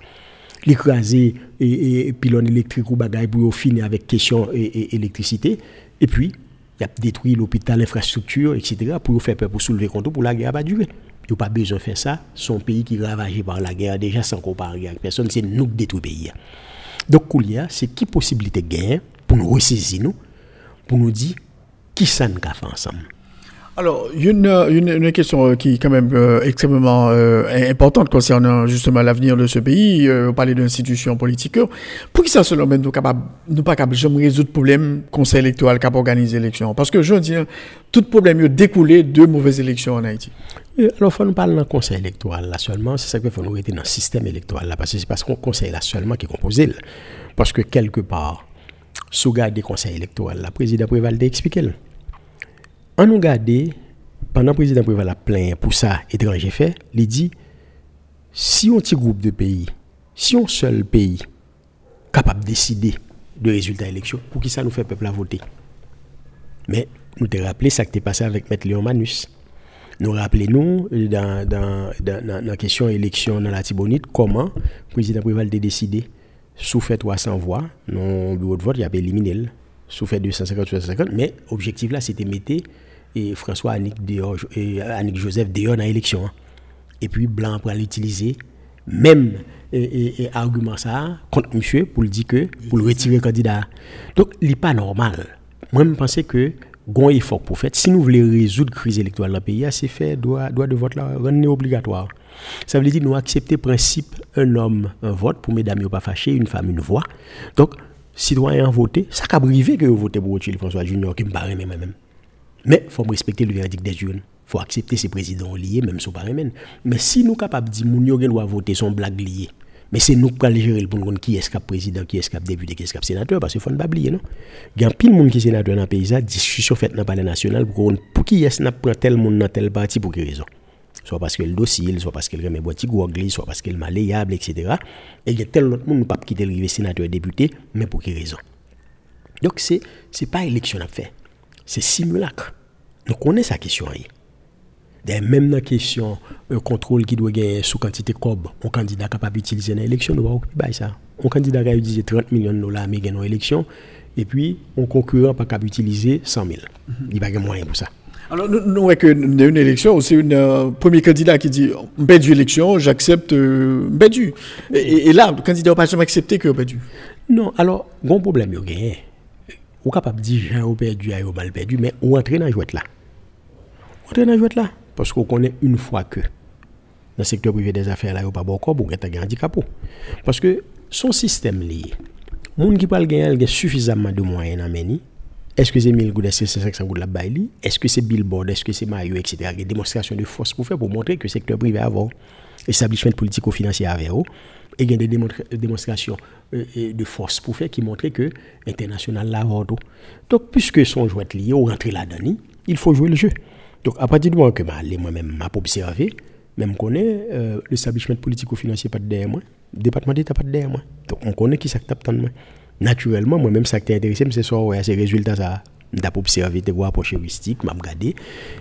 l'écraser et, et pylône électrique ou bagaille pour finir avec question et, électricité. Et puis, il a détruit l'hôpital, l'infrastructure, etc. pour faire peur, pour soulever compte pour la guerre pas durer. Il n'y a pas besoin de faire ça. Son pays qui est ravagé par la guerre, déjà sans comparer avec personne, c'est nous qui détruisons le pays. Donc, c'est qui possibilité gagner pour nous ressaisir, nous, pour nous dire qui ça nous fait ensemble. Alors, une, une, une, question euh, qui est quand même euh, extrêmement euh, importante concernant justement l'avenir de ce pays. on parlait d'institutions politiques. Pour qui ça, selon nous, nous nous pas capable de résoudre le problème conseil électoral qui a organisé l'élection? Parce que je veux dire, tout problème découlé de mauvaises élections en Haïti. Alors, faut nous parler d'un conseil électoral là seulement. C'est ça qu'il faut nous rester dans le système électoral là. Parce que c'est parce qu'on conseil là seulement qui est composé. Parce que quelque part, sous garde des conseils électoraux, la président Prévalde expliqué. En nous garder, pendant le président Préval a plein pour ça, étranger fait, il dit si un petit groupe de pays, si un seul pays capable de décider de résultat d'élection, pour qui ça nous fait peuple à voter? Mais nous te rappelé ça qui t'est passé avec M. Léon Manus. Nous rappelons-nous dans, dans, dans, la question élection dans la Tibonite, comment le président Préval a décidé, sous fait 300 voix, non bureau de vote, il a éliminé, sous fait 250, 250, mais l'objectif là, c'était mettre et François Annick, et Annick Joseph dehors dans l'élection. Hein. Et puis Blanc pour l'utiliser, même et, argument ça contre monsieur pour le dire que pour le retirer candidat. Donc, il n'est pas normal. Moi, je pense que grand effort pour faire. Si nous voulons résoudre la crise électorale dans le pays, c'est fait, droit, droit de vote là, rendre obligatoire. Ça veut dire nous accepter le principe un homme, un vote, pour mesdames, pas fâcher, une femme, une voix. Donc, citoyen voter, ça a privé que vous votez pour François Junior, qui me paraît même. Mais il faut respecter le verdict des jeunes. Il faut accepter ces présidents liés, même si pas Mais si nous sommes capables de dire que nous doit voter son blague lié, mais c'est nous qui allons gérer le bon qui est-ce président, qui est-ce député, qui est-ce sénateur, parce qu'il faut ne pas oublier, non? Il y a pile de monde qui est sénateur dans le pays, discussion faite dans le palais national pour, pour qui est-ce prend tel monde dans tel parti, pour quelle raison? Soit parce qu'il est docile, soit parce qu'il remet boîte gouagli, soit parce qu'il est malléable, etc. Et il y a tel autre monde qui ne pas quitter le sénateur député, mais pour quelle raison? Donc, ce n'est pas élection à faire, c'est simulacre. Nous connaissons sa question. Même dans la question euh, contrôle qui doit gagner sous quantité de cob, un candidat capable d'utiliser dans l'élection, nous va occuper ça. Un candidat qui a utilisé 30 millions de dollars mais dans l'élection, et puis un concurrent pas capable d'utiliser 100 000. Il n'y a pas moyen pour ça. Alors, nous voyons qu'une une élection, c'est un euh, premier candidat qui dit perdu l'élection, j'accepte euh, perdu. Et, là, le candidat n'a pas jamais accepté que perdu. Non, alors, bon problème, il y a gagné. Ou capable de dire j'ai perdu, j'ai mal perdu, mais on entre dans la jouette là. On dans jouette là? Parce qu'on connaît une fois que dans le secteur privé des affaires, là, il n'y a pas beaucoup pour un handicap. Parce que son système lié, les gens qui parlent gagner suffisamment de moyens à mener. Est-ce que c'est 1000 gouttes, est-ce que c'est 500 gouttes la baille Est-ce que c'est billboard, est-ce que c'est maillot, etc. Il y a des démonstrations de force pour faire, pour montrer que le secteur privé a establishment politico-financier avec eux. Et il y a des démonstrations euh, de force pour faire qui montrent que l'international l'a Donc, puisque son jouet lié, ou rentrer là-dedans, il faut jouer le jeu. Donc, à partir du moment que moi-même m'a observé, Même connaît euh, l'établissement politico-financier pas de derrière moi, le département d'État pas de derrière moi. Donc on connaît qui ça tape tant de moi. Naturellement, moi-même, ça qui intéressé, c'est soit ouais, ces résultats ça m'a observé des approches heuristiques, m'a regardé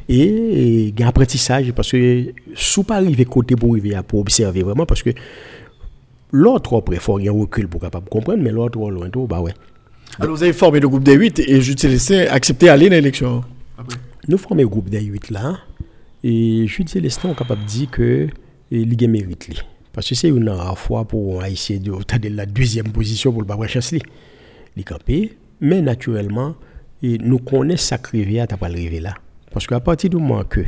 et un apprentissage parce que sous pas arriver côté pour arriver à pour observer vraiment parce que l'autre après faut un recul pour capable comprendre mais l'autre loin tout bah ouais. Alors vous avez formé le groupe des 8 et je te laissé accepter aller dans l'élection. Nous formons le groupe des 8 là et Jude Célestin est capable de dire que il mérite parce que c'est une fois pour essayer de la deuxième position pour le Babra Chancely. Il mais naturellement et nous connaissons ça qui à pas arriver là. Parce qu'à partir du moment que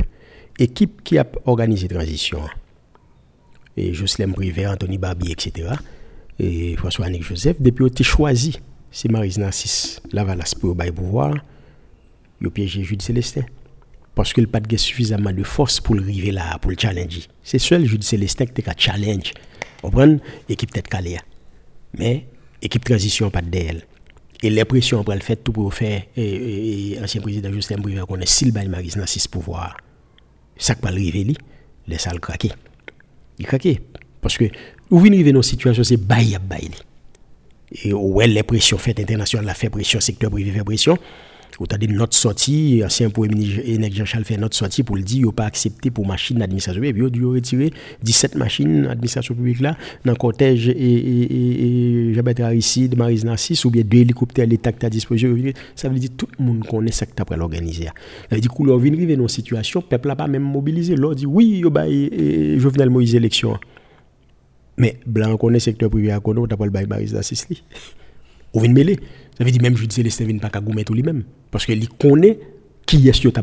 l'équipe qui a organisé la transition, et Jocelyn Privé, Anthony Barbier, etc., et François-Annick Joseph, depuis qu'ils choisi, c'est Marie Narcisse Lavalas pour le pouvoir, ils ont piégé Jude Célestin. Parce qu'il n'a pas suffisamment de force pour arriver là, pour le challenger. C'est seul Jude Célestin qui a challenge. Vous comprenez L'équipe tête calée. Mais l'équipe transition pas d'elle. Et les pressions pour le fait tout pour faire, et, ancien président Justin Briver connaît s'il bat Maris dans six pouvoirs. Ça qui va arriver, laisse ça le craquer. Il craquer. Parce que, vient arriver dans une situation, c'est bail à bail. Et où les pressions faites internationales, la fait pression, secteur privé fait pression. Ou t'as notre sortie, ancien premier ministre Jean-Charles fait notre sortie pour le dire, il pas accepté pour machine d'administration publique. Il a dû retirer 17 machines d'administration publique là, dans le cortège et, et, et Jabet Aristide, Marise Narcisse, ou bien deux hélicoptères, l'État à disposition. Ça veut dire tout le monde connaît ça que tu as l'organiser. Ça veut dire qu'on vient arriver dans une situation, le peuple n'a pas même mobilisé. L'on dit oui, bah, Jovenel Moïse élection. Mais blanc connaît secteur privé à Kono, t'as pas le bail Marise Narcisse. On vient mêler. Ça veut dire même Jude Célestin vient pas qu'à tout lui-même. Parce qu'il connaît qui est-ce qui t'a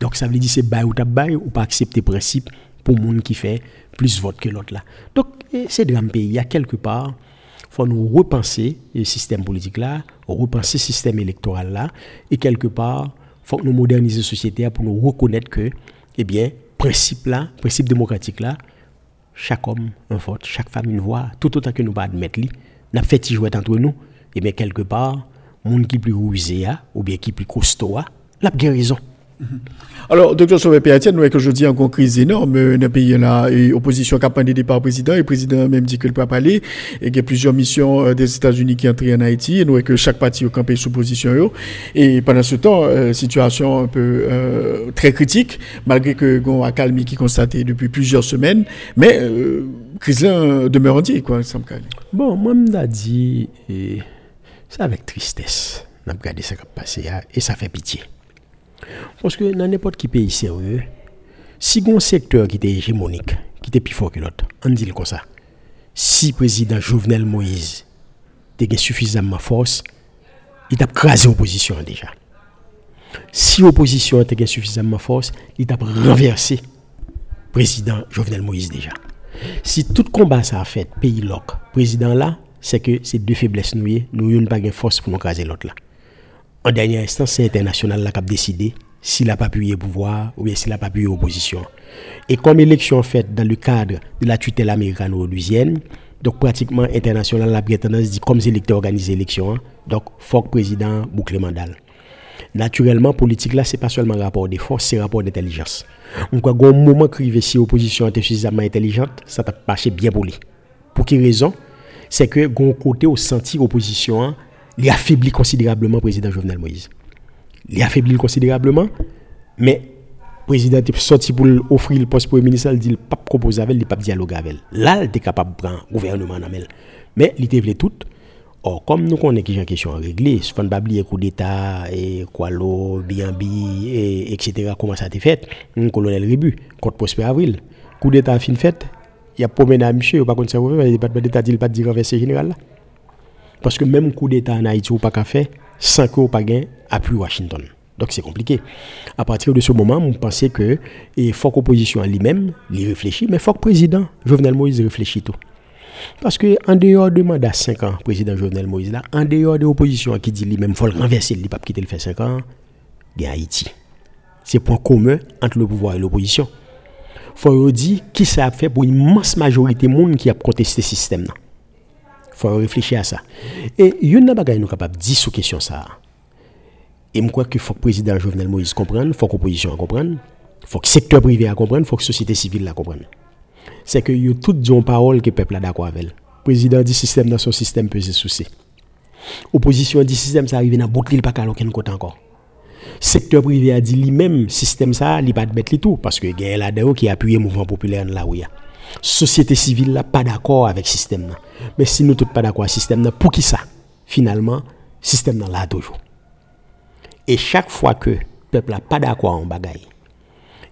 Donc ça veut dire c'est bail ou bail ou pas accepter principe pour monde qui fait plus vote que l'autre là. Donc c'est de pays. Il y a quelque part, faut nous repenser le système politique là, repenser le système électoral là, et quelque part, faut que nous moderniser la société pour nous reconnaître que, eh bien, principe là, principe démocratique là, chaque homme un vote, chaque femme une voix, tout autant que nous pas admettre, n'a fait jouer entre nous eh bien quelque part, monde qui plus rusé ou bien qui plus costaud la guérison. Alors, docteur Sauvé Péatienne, nous, que je dis encore crise énorme euh, dans le pays là, et opposition qui a candidaté par le président, et le président même dit qu'il ne peut pas aller, et qu'il y a plusieurs missions euh, des États-Unis qui entrent en Haïti, et nous, que chaque parti a campé sous position. Et pendant ce temps, euh, situation un peu très critique, malgré que gon accalmie qui constaté depuis plusieurs semaines, mais crise là demeure entier, quoi, ça me Bon, moi, je dit, c'est avec tristesse, on a regardé ce qui passé, et ça fait pitié. Parce que dans n'importe quel pays sérieux, si un secteur qui était hégémonique, qui était plus fort que l'autre, on dit comme ça. Si le président Jovenel Moïse avait suffisamment force, il a crasé l'opposition déjà. Si l'opposition avait suffisamment force, il a renversé le président Jovenel Moïse déjà. Si tout combat ça a fait, pays loc, président là, c'est que c'est deux faiblesses nous, nous n'avons pas de force pour nous craser l'autre là. En dernière instance, c'est international qui a décidé s'il n'a pas pu pouvoir ou bien s'il n'a pas pu opposition. Et comme élection faite dans le cadre de la tutelle américano-louisienne, donc pratiquement international, la tendance dit comme c'est l'électeur organisé l'élection, hein, donc faut président boucle mandal. Naturellement, politique là, c'est pas seulement rapport de force, c'est rapport d'intelligence. Donc, à un moment que si l'opposition était suffisamment intelligente, ça t'a passé bien pour lui. Pour quelle raison? C'est que, d'un côté, au senti l'opposition, hein, il affaiblit considérablement le président Jovenel Moïse. Il affaiblit considérablement, mais le président est sorti pour offrir le poste le ministre, il dit pas proposer avec, il pas dialoguer avec. Là, il était capable de prendre le gouvernement en Mais il était tout. Or, comme nous connaissons a une question si on pas oublier coup d'État, et quoi l'eau, et, etc., comment ça a été fait, un colonel Ribu, contre Prosper Avril, coup d'État a fin fait, y a promené à monsieur, pas contre ça, il pas d'État, il pas de dire renverser général. Parce que même coup d'État en Haïti ou pas qu'à faire, sans que pas gain appui Washington. Donc c'est compliqué. À partir de ce moment, on pensait que il faut que l'opposition lui-même, il réfléchit, mais le président Jovenel Moïse réfléchisse tout. Parce que en dehors de mandat 5 ans, président Jovenel Moïse là, en dehors de l'opposition qui dit lui-même faut le renverser, il pas quitter le fait 5 ans, il y a Haïti. C'est point commun entre le pouvoir et l'opposition. Il faut dire qui ça a fait pour une immense majorité de monde qui a contesté ce système là? Faut réfléchir à ça. Et il y a une chose nous de dire sur question ça. Et je crois faut que le président Jovenel Moïse comprenne, il faut que l'opposition comprenne. faut que le secteur privé a comprenne, faut que la société civile la comprenne. C'est que yo tout dit parole que le peuple a d'accord avec. Le président dit système dans son système peut se soucier. Opposition dit système ça arrive dans boucle il pas qu'à aucun côté encore. Secteur privé a dit lui-même système ça, il pas de bête tout parce que il y a là qui appuie le mouvement populaire là où il y a. Société civile là pas d'accord avec système là. Mais si nous tous pas d'accord avec système là, pour qui ça? Finalement, système là là toujours. Et chaque fois que le peuple n'a pas d'accord en bagaille,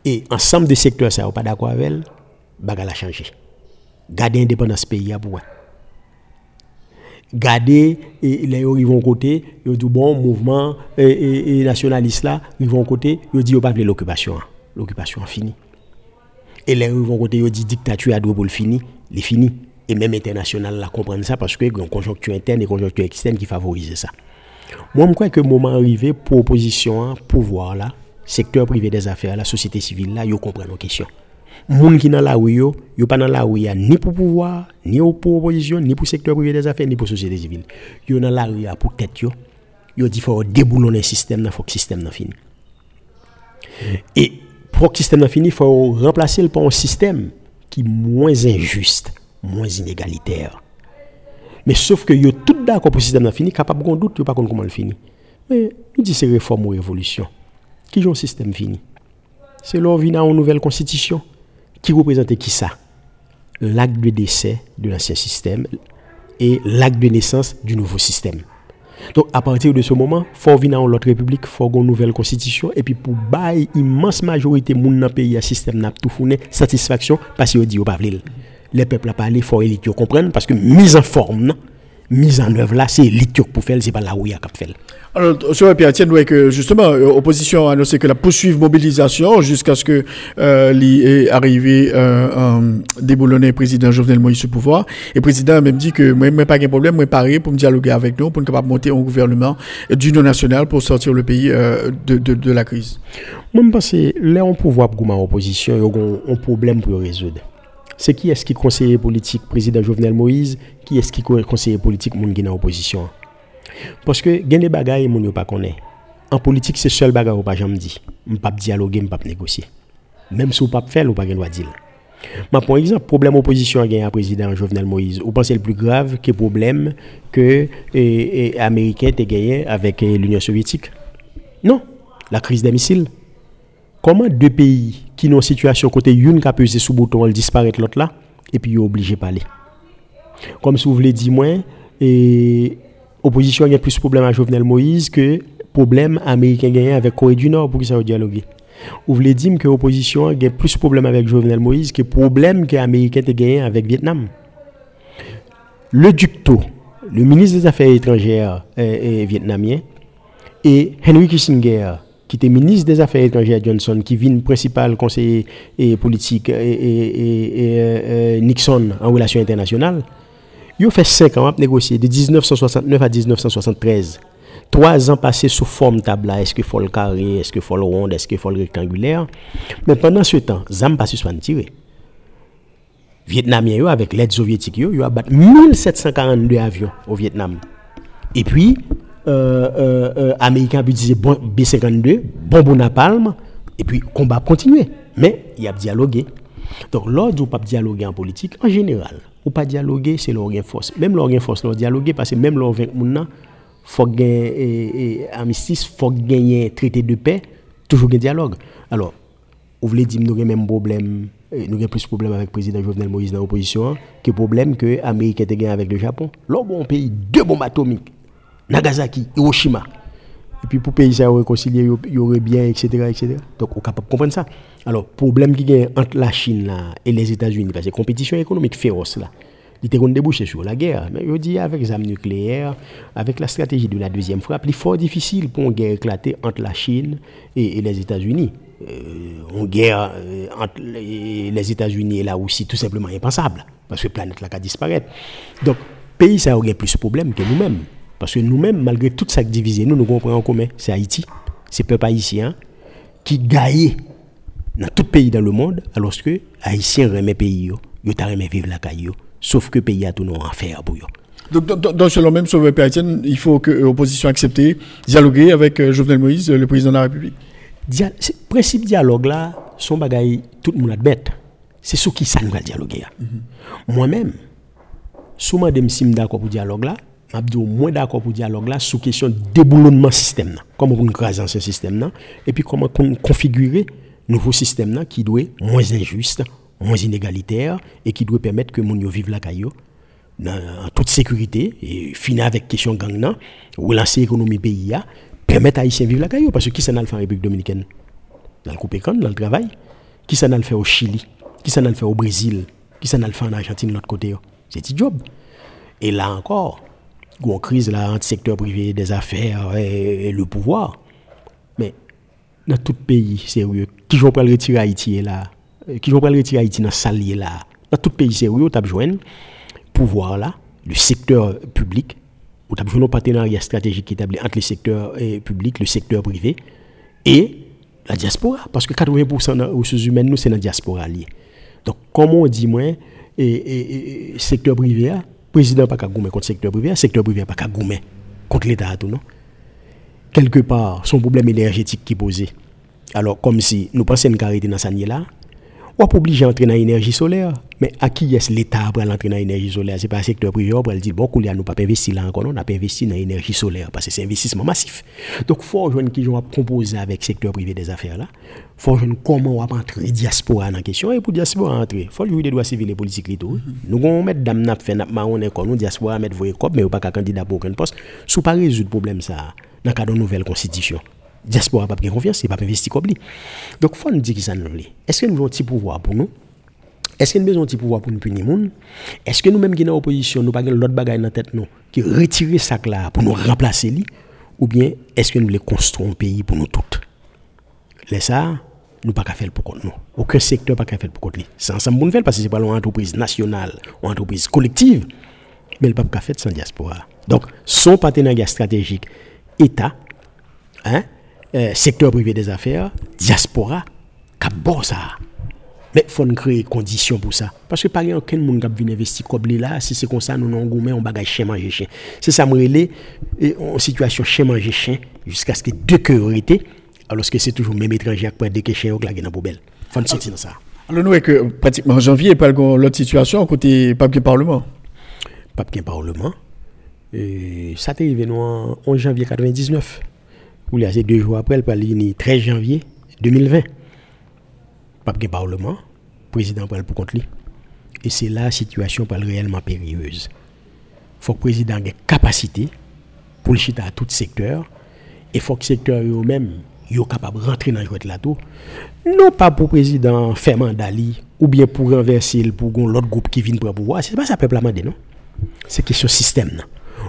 et ensemble de secteurs ça pas d'accord avec elle, bagaille a changé. Garder l'indépendance pays à pour garder et les ils vont côté ils disent bon mouvement et, nationaliste là ils vont côté ils disent pas l'occupation hein. l'occupation fini et les ils vont côté ils disent dictature a pour le fini les fini et même international la comprendre ça parce que y a une conjoncture interne et une conjoncture externe qui favorise ça. Moi je crois que le moment arrivé pour opposition hein, pouvoir là secteur privé des affaires la société civile là ils comprennent nos questions moun qui dans la rue yo, yo pas dans la rue ni pour pouvoir, ni pour opposition, ni pour secteur privé des affaires, ni pour société civile. Yo dans la rue pour tête yo. Yo dit faut déboulonner le système, il faut que le système n'a fini. Et pour que le système n'a fini, il faut remplacer le par un système qui moins injuste, moins inégalitaire. Mais sauf que yo tout d'accord pour système n'a fini, capable de doute, yo pas comment le finit. Mais nous disons c'est réforme ou révolution. Qui un système fini? C'est leur vient une nouvelle constitution qui représentait qui ça? L'acte de décès de l'ancien système et l'acte de naissance du nouveau système. Donc, à partir de ce moment, il faut venir dans l'autre république, faut une nouvelle constitution, et puis pour bailler immense majorité de dans pays, à système n'a tout fourni satisfaction, parce qu'il dit au pas Les peuples a parlé, il faut qu'ils comprennent, parce que mise en forme, mise en œuvre là, c'est l'élite pour faire, c'est pas là où il y a qu'à faire. Alors, sur Pierre Tienne, que justement, l'opposition euh, a annoncé que la poursuivre mobilisation jusqu'à ce que euh, l'y arrivé euh, déboulonner président Jovenel Moïse au pouvoir. Et le président a même dit que moi, moi pas de problème, moi paré pour me dialoguer avec nous, pour nous monter un gouvernement d'union nationale pour sortir le pays euh, de, de, de, la crise. Moi, je pense que là, on pouvoir pour l'opposition, il y a un problème pour résoudre. C'est qui est-ce qui conseiller politique président Jovenel Moïse, qui est-ce qui conseiller politique qui dans opposition. Parce que gen des bagages moun yo pas connaît. En politique c'est seul bagage pas jamais dit. On pas dialoguer, on pas négocier. Même si on pas faire ou pas droit dire. Mais par exemple, problème opposition à un président Jovenel Moïse, vous pensez le plus grave que problème que les Américains ont gagné avec l'Union soviétique? Non, la crise des missiles. Comment deux pays qui ont une situation côté une qui a pesé sous bouton, elle disparaît l'autre là, et puis ils sont obligés de parler? Comme si vous voulez dire, moi, et opposition a plus de problèmes à Jovenel Moïse que problème américain gagné avec Corée du Nord pour qu'ils ça dialoguer. Vous voulez dire que l'opposition a plus de problèmes avec Jovenel Moïse que problème que l'Américain a gagné avec Vietnam. Le Ducto, le ministre des Affaires étrangères euh, vietnamien, et Henry Kissinger, qui était ministre des Affaires étrangères Johnson, qui vient principal conseiller politique et, Nixon en relations internationales, a fait 5 ans à négocier, de 1969 à 1973. Trois ans passés sous forme table Est-ce qu'il faut le carré, est-ce qu'il faut le rond, est-ce qu'il faut le rectangulaire? Mais pendant ce temps, ZAM pas suspendre tirer. Vietnamiens, avec l'aide soviétique, ils ont battu 1742 avions au Vietnam. Et puis, euh, euh, euh, Américains utilisé B-52, bonbon napalm, et puis combat continué. Mais il y a dialogué. Donc, l'ordre où pas dialoguer en politique, en général, ou pas dialoguer, c'est leur force. Même leur force, leur dialoguer, parce que même leur 20 il faut gagner armistice, faut gagner un traité de paix, toujours un dialogue. Alors, vous voulez dire que nous avons même problème, nous avons plus de problème avec le président Jovenel Moïse dans l'opposition que problème que l'Amérique a gagné avec le Japon. Là, bon pays, deux bombes atomiques, Nagasaki, Hiroshima. Et puis pour pays ça réconcilier, il y aurait bien, etc., etc. Donc, on est capable de comprendre ça. Alors, problème qui est entre la Chine et les États-Unis, parce que compétition économique féroce là, il était débouché sur la guerre. Mais je dis avec les armes nucléaires, avec la stratégie de la deuxième frappe, il est fort difficile pour une guerre éclater entre la Chine et, les États-Unis. Euh, une guerre euh, entre les États-Unis et la Russie, tout simplement impensable, parce que la planète là disparaître. Donc, pays ça aurait plus de problèmes que nous-mêmes. Parce que nous-mêmes, malgré tout ça divisé, nous nous comprenons en commun. C'est Haïti, c'est peuple haïtien qui gagne dans tout pays dans le monde, alors que Haïtien remet pays, ils remet vivre la caillou, sauf que pays a tout en faire pour eux. Donc, dans, selon même Sauveur Haïtien, il faut que l'opposition accepte dialoguer avec euh, Jovenel Moïse, le président de la République. Le principe dialogue là, son bagay, tout le monde admet, c'est ce qui ça nous va dialoguer. Moi-même, sous ma si d'accord pour dialogue là, je suis moins d'accord pour dialogue là sous question de déboulonnement système. Comment on crase ce système là et puis comment on configurer nouveau système là qui doit être moins injuste, moins inégalitaire et qui doit permettre que mon yo vive la caillou en toute sécurité et finir avec question gang là ou lancer l'économie pays là permettre à Haïtiens vivre la caillou parce que qui s'en a fait en République dominicaine? Dans le coupé dans le travail. Qui s'en a le fait au Chili? Qui s'en a le fait au Brésil? Qui s'en a le fait en Argentine de l'autre côté c'est un job. Et là encore une crise là entre secteur privé des affaires et, le pouvoir dans tout pays sérieux. Qui joue pas le retirer Haïti là. Qui joue pas le retirer Haïti dans salier là. Dans tout pays sérieux tu as besoin pouvoir là le secteur public ou tu as besoin d'un partenariat stratégique établi entre le secteur eh, public le secteur privé et la diaspora. Parce que 80% des ressources humaines nous c'est dans la diaspora liée. Donc comment on dit moi et, secteur privé président pas qu'à contre secteur privé, secteur privé pas qu'à contre l'État non? Quelque part, son problème énergétique qui posé. Alors comme si nous pensions une carité dans ça là, on pas obligé d'entrer dans l'énergie solaire. Mais à qui est-ce l'État pour entrer dans l'énergie solaire? C'est pas le secteur privé pour dire bon, nous nous pas investir là encore, on n'a pas investi dans l'énergie solaire parce que c'est un investissement massif. Donc, il faut jouer qui vont composer avec le secteur privé des affaires là. Il faut jouer comment on va entrer diaspora dans la question. Et pour diaspora entrer, il faut jouer des droits civils et politiques. Tout. Nous allons mettre dame n'a fait n'a marron nous diaspora mettre vos cop mais pas candidat pour aucun poste. Sous pas résoudre problème ça dans le cadre de nouvelle constitution diaspora n'a pas confiance, il pas investi comme lui. Donc, il faut nous dire qui ça nous Est-ce que nous avons un petit pouvoir pour nous? Est-ce que nous avons un petit pouvoir pour nous punir Est-ce que nous-mêmes qui sommes en opposition, nous n'avons pas l'autre bagaille dans la tête, nous, qui retirer ça là pour nous remplacer lui? Ou bien est-ce que nous voulons construire un pays pour nous toutes? Les ça, nous pas qu'à faire pour nous. Aucun secteur pas qu'à faire pour lui. C'est ensemble nous faire parce que c'est pas une entreprise nationale ou une entreprise collective, mais le pas qu'à faire sans diaspora. Donc, son partenariat stratégique, État, hein, euh, secteur privé des affaires, diaspora, cap bon ça. Mais il faut créer conditions pour ça. Parce que par exemple, aucun monde qui vient investir comme là, si c'est comme ça, nous gourmet, on bagage chien manger chien. C'est ça, me en situation chien manger chien, jusqu'à ce que deux cœurs alors que c'est toujours même étranger qui prend des chien au dans la poubelle. Il faut sortir dans ça. Alors nous, que pratiquement en janvier, pas l'autre situation côté papier parlement. Papier parlement. Ça t'est arrivé en, en janvier 99 ou c'est deux jours après, elle parle 13 janvier 2020. Pas de parlement, président parle pour contre lui. Et c'est là la situation parle réellement périlleuse. Il faut que le président ait capacité pour le chiter à tout secteur. Et il faut que le secteur eux-mêmes soit capable de rentrer dans le jeu de la tour. Non pas pour le président faire mandat ou bien pour renverser pour l'autre groupe qui vient pour le pouvoir. Ce n'est pas ça peuple a demandé, non? C'est question système.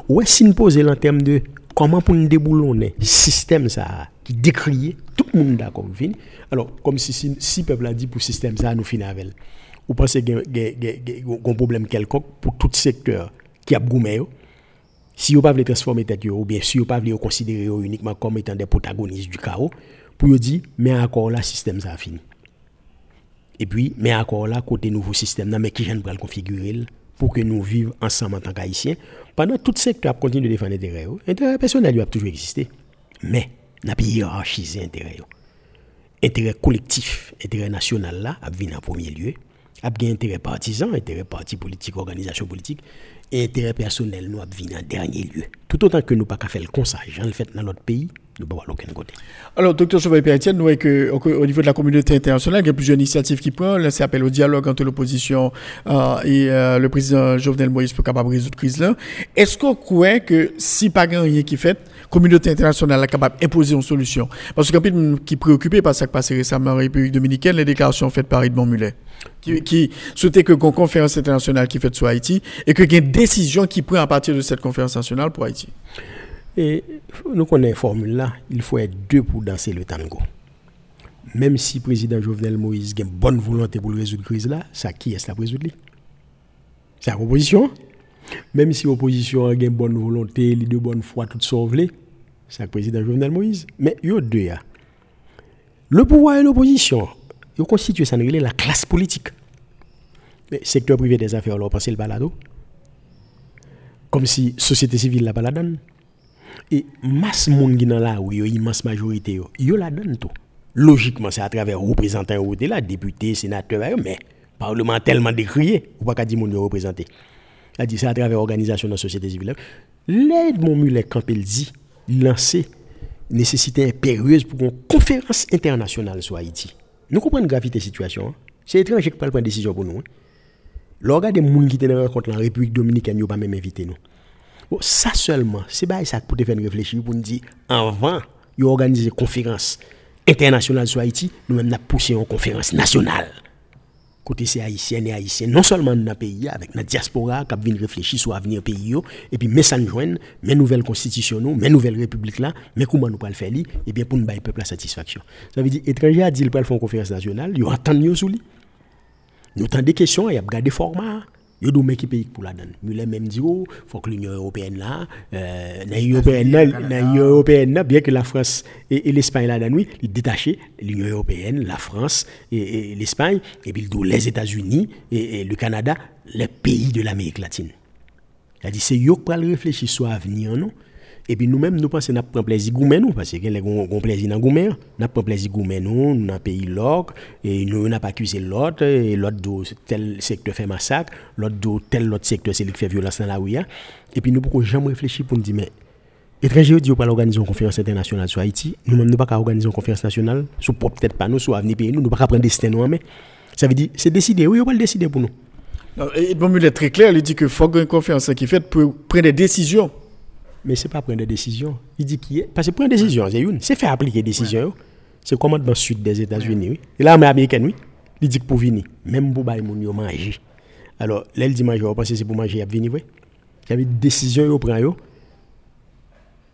Ou est-ce qu'il pose en termes de comment pour nous déboulonner système ça qui décrié tout le monde d'accord alors comme si si, peuple a dit pour système ça nous finir avec ou pensez qu'il y a un problème quelconque pour tout secteur qui a goumé si vous pas voulez transformer tête ou bien si vous pas voulez considérer uniquement comme étant des protagonistes du chaos pour dire mais encore là système ça a fini. Et puis mais encore là côté nouveau système mais qui j'aime pas le configurer pour que nous vivions ensemble en tant qu'haïtiens pendant tout secteur a continué de défendre l'intérêt. L'intérêt personnel a toujours existé. Mais, n'a pas hiérarchisé l'intérêt. Intérêt collectif, intérêt national là, a venu en premier lieu. A bien intérêt partisan, intérêt parti politique, organisation politique. Et intérêt personnel, nous a venu en dernier lieu. Tout autant que nous pas qu'à faire le conseil, le fait dans notre pays, nous pas côté. Alors, docteur Sauvé Etienne, nous voyons qu'au niveau de la communauté internationale, il y a plusieurs initiatives qui prennent. C'est appel au dialogue entre l'opposition euh, et euh, le président Jovenel Moïse pour capable résoudre la crise là. Est-ce qu'on croit que si pas rien qui fait, communauté internationale est capable d'imposer une solution? Parce que quelqu'un qui est préoccupé par ce qui passé récemment en République dominicaine, les déclarations faites par Edmond Mulet, qui, qui souhaitait que une conférence internationale qui fait sur Haïti et que y ait une décision qui prend à partir de cette conférence nationale pour Haïti. Et nous connaissons la formule là, il faut être deux pour danser le tango. Même si le président Jovenel Moïse a une bonne volonté pour résoudre la crise là, ça qui est la résoudre C'est la opposition. Même si l'opposition a une bonne volonté, les deux bonnes foi, tout sauvé, c'est le président Jovenel Moïse. Mais il y a deux. Le pouvoir et l'opposition, ils constituent ça, la classe politique. Le secteur privé des affaires, on pense le balado. Comme si la société civile la balade. Et masse monde qui dans la rue, immense majorité, yo la donne tout. Logiquement, c'est à travers représentants ou là, députés, sénateurs, mais parlement tellement décrié, ou pas dire mon représenté. Il dit c'est à travers l'organisation de la société civile. L'aide mon mulet quand il dit lancer nécessité impérieuse pour une conférence internationale sur Haïti. Nous comprenons la gravité de la situation. Hein. C'est étrange que prenne une décision pour nous. Hein. Des gens qui étaient dans la République dominicaine, ils pas même invité nous. Ça seulement, c'est ça pour te faire réfléchir, pour nous dire, avant, ils ont organisé une conférence internationale sur Haïti, nous-mêmes avons poussé une conférence nationale. Côté c'est haïtien et haïtien. Non seulement dans le pays avec la diaspora qui vient réfléchir sur l'avenir pays et puis nous joindre mes nouvelles constitutions mes nouvelles républiques là mais comment nous pas le faire et bien pour nous le peuple la satisfaction. Ça veut dire étranger a dit le faire une conférence nationale il attend nous sous lui nous avons des questions il y a des formats Yo dou qui pays pour la donne. Muller même dit oh, faut que l'Union européenne là euh l'Union européenne l'Union européenne bien que la France et, l'Espagne là dedans oui, l'Union européenne, la France et, l'Espagne et puis les États-Unis et, le Canada, les pays de l'Amérique latine. Il a dit c'est yo sur l'avenir non? Et puis nous-mêmes, nous pensons que nous prenons plaisir à nous, parce que nous avons plaisir dans nous Nous prenons plaisir à nous, nous avons pays l'autre, et nous n'avons pas accusé l'autre, et l'autre tel secteur fait massacre, l'autre tel autre secteur c'est lui qui fait violence dans la rue. Hein. Et puis nous pouvons jamais réfléchir pour nous dire, mais étranger dit pas organiser une conférence internationale sur Haïti, nous-mêmes, nous pas organiser une conférence nationale, sur peut-être pas nous, sur l'avenir pays, nous ne pas prendre destin nous, mais ça veut dire, c'est décidé, oui, on va le décider pour nous. Edmond Muller est très clair, il dit qu'il faut une conférence qui fait pour prendre des décisions mais ce n'est pas prendre des décisions. Il dit qu'il est. Parce que prendre des décisions, c'est une. C'est faire appliquer des décisions. C'est le commandement sud des États-Unis. Oui. Et l'armée américaine, oui. Il dit que pour venir, même pour bailler mon manger. Alors, là, il dit manger, on pense que c'est pour manger, il venir, oui. Il y avait des décisions, il prend, yo.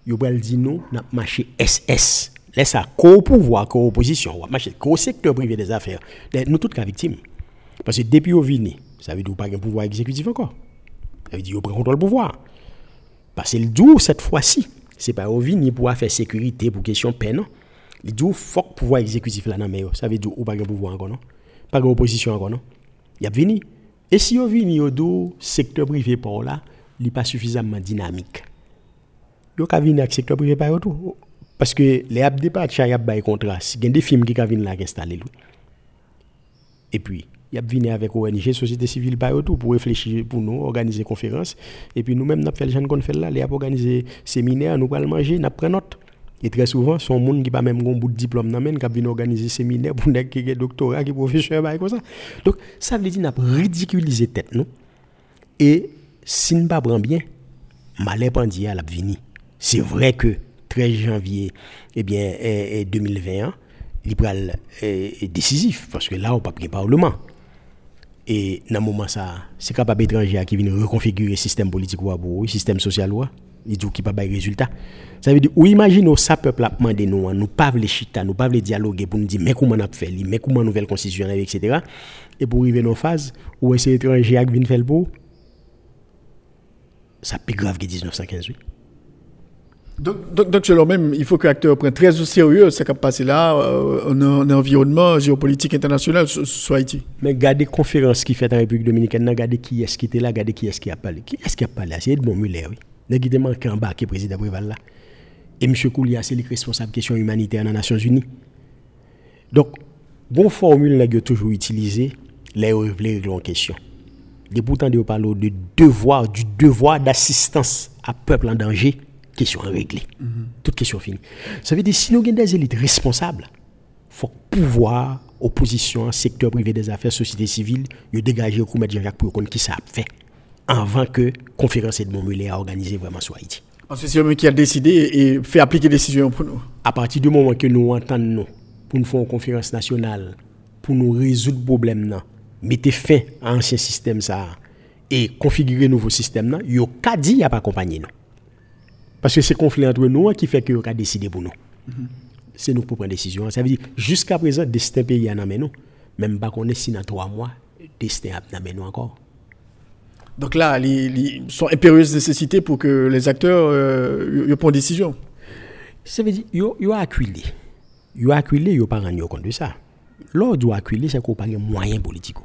Yo pral dit non, n'a marché SS. Laisse ça co-pouvoir, co-opposition, on marché co-secteur privé des affaires. Nous tous cas victimes. Parce que depuis au vini, ça veut dire pas un pouvoir exécutif encore. Ça veut dire qu'on prend contrôle pouvoir. Parce que le dit cette fois-ci, c'est pas au ni pour faire sécurité pour question peine. Le dit faut que pouvoir exécutif là mais ça veut dire ou pas de pouvoir encore non. Pas de opposition encore non. Il a venu. Et si on vient au secteur privé pour là, il n'est pas suffisamment dynamique. Il y a venir avec secteur privé par tout. Parce que les abdés pas il y a des contrats. Il y a des films qui viennent là installer. Et puis, il y a venu avec ONG, société civile, pour réfléchir, pour nous, organiser conférence. Et puis nous-mêmes, nous fait le gens qu'on fait là, les a organisé séminaire, nous allons manger, nous prenons note. Et très souvent, son monde qui pas même un bout de diplôme, qui vient organiser séminaire pour des qui doctorat, qui professeur, comme ça. Donc, ça veut dire nous ridiculiser tête, nous. Et si nous ne pas bien, malheur pandie à la. C'est vrai que 13 janvier eh bien, 2021, il est décisif, parce que là, on n'a pas pris parlement. Et dans ce moment, ça, c'est capable étranger qui vient reconfigurer le système politique ou le système social ou il dit qu'il pas de résultat. Ça veut dire, ou imaginez ça peuple a demandé nous, nous pas les chita, nous pas les dialoguer pour nous dire mais comment on a fait, mais comment nouvelle constitution etc. Et pour arriver dans une phase où c'est étranger qui vient faire le beau, ça plus grave que 1915. Donc, donc, selon même, il faut que l'acteur prenne très au sérieux ce qui a passé là, euh, un, environnement géopolitique international sur, Haïti. Mais regardez conférence qui fait en République dominicaine, regardez qui est-ce qui était là, regardez qui est-ce qui a parlé. Qui est-ce qui a parlé? C'est Edmond Muller, oui. Le qui manqué en bas, qui est président Préval là. Et M. Koulia, c'est le responsable question humanitaire dans les Nations Unies. Donc, bon formule là, toujours utilisé, les régler en question. Et pourtant, de parler de devoir, du devoir d'assistance à peuple en danger question réglée. Toute question finie. Ça veut dire si nous avons des élites responsables, il faut pouvoir, opposition, secteur privé des affaires, société civile, nous dégager au mettre Jean-Jacques pour qui ça a fait avant que la conférence de Montmélé a organisé vraiment sur Haïti. Parce que c'est eux qui a décidé et fait appliquer des décisions pour nous. À partir du moment que nous entendons pour nous faire une conférence nationale, pour nous résoudre le problème, mettre fin à l'ancien système ça, et configurer un nouveau système, il y a qu'à dire pas accompagner nous. Parce que c'est conflit entre nous qui fait que nous avons décidé pour nous. C'est nous pour prendre décision. Ça veut dire, jusqu'à présent, destin pays a nous. Même pas qu'on est si dans trois mois, destin a nous encore. Donc là, ils sont impérieuses nécessités pour que les acteurs euh, prennent décision. Ça veut dire, ils ont acculé. Ils ont acculé, ils n'ont pas rendu compte de ça. L'ordre acculé, c'est qu'on pas de moyens politiques.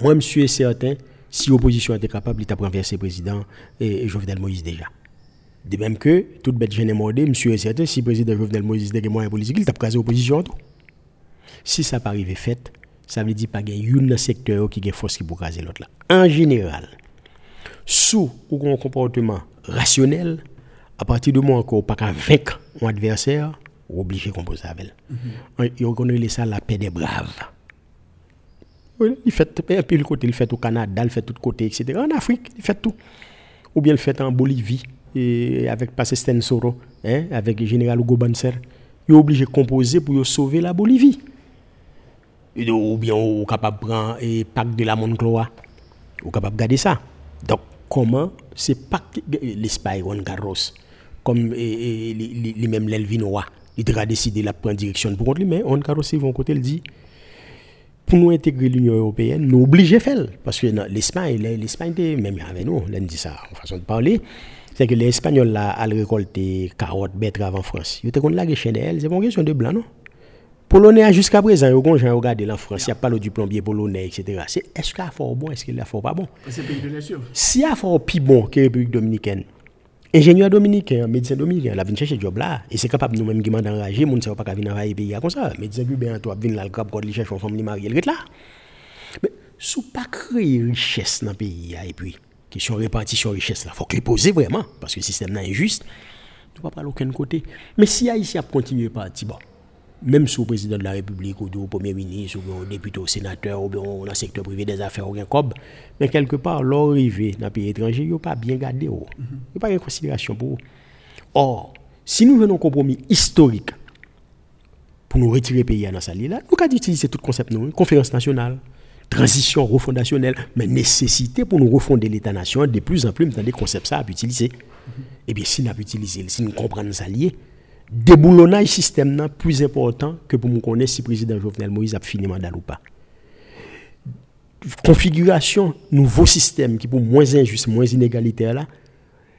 Moi, je suis certain, si l'opposition était capable, il t'a renversé le président et Jovenel Moïse déjà. De même que, toute bête gêne demandé, monsieur est certain, si le président Jovenel Moïse des moyens politiques, il t'a casé l'opposition. Si ça pas arrivé fait, ça veut dire pas qu'il y a un secteur qui a force qui pour caser l'autre là. En général, sous ou un comportement rationnel, à partir du moment qu'on pas vaincre un adversaire, on est obligé de composer avec elle. Mm -hmm. ça la paix des braves. Oui, il fait le côté, il fait au Canada, il fait tout côté, etc. En Afrique, il fait tout. Ou bien il fait en Bolivie, et avec Passé Stensoro, hein, avec le général Hugo Banzer. Il est obligé de composer pour sauver la Bolivie. Ou bien on est capable de prendre le pacte de la Moncloa. On est capable de garder ça. Donc, comment c'est pacte l'Espagne, Juan Carlos, comme les mêmes l'Elvinoa, il a décidé de prendre direction pour lui, mais Juan Carlos, ils vont côté, il dit pour nous intégrer l'Union européenne, nous obligés de faire. Parce que l'Espagne, l'Espagne, même avec nous, on dit ça en façon de parler, c'est que les Espagnols là, allaient récolter carottes, betteraves en France. Ils étaient contre la Chenel, c'est pas une question de blanc, non? Polonais jusqu'à présent, ils ont regardé la France, il n'y a pas le du plombier polonais, etc. C'est est-ce qu'il a fort bon, est-ce qu'il a fort pas bon? C'est pays de l'Est. S'il y a fort plus bon que la République dominicaine, ingénieur dominicain, médecin dominicain, la vient chercher job là, et c'est capable nous-mêmes qui m'ont enragé, ne pas venir travailler pays comme ça. Médecin cubain, toi, venir là, le il cherche une femme, il là. Mais, pas créer richesse dans le pays, et puis, question répartition richesse là, faut que les poser vraiment, parce que le système est injuste, tu pas aller aucun côté. Mais si Haïti a continué partir, bon, même sous le président de la République, ou au Premier ministre, ou au député, au sénateur, ou dans le secteur privé des affaires, ou un cob, mais quelque part, l'arrivée dans le pays étranger, il n'y a pas bien gardé. Il n'y a pas de considération pour eux. Or, si nous venons un compromis historique pour nous retirer le pays dans sa là, nous avons utiliser tout le concept, nous, conférence nationale, transition refondationnelle, mais nécessité pour nous refonder l'État-nation, de plus en plus, dans des concepts ça à utiliser. Eh bien, si nous avons utilisé, si nous comprenons ça lié, déboulonnage système n'est plus important que pour nous connaître si le président Jovenel Moïse a fini mandat ou pas. Configuration, nouveau système qui pour moins injuste, moins inégalitaire là,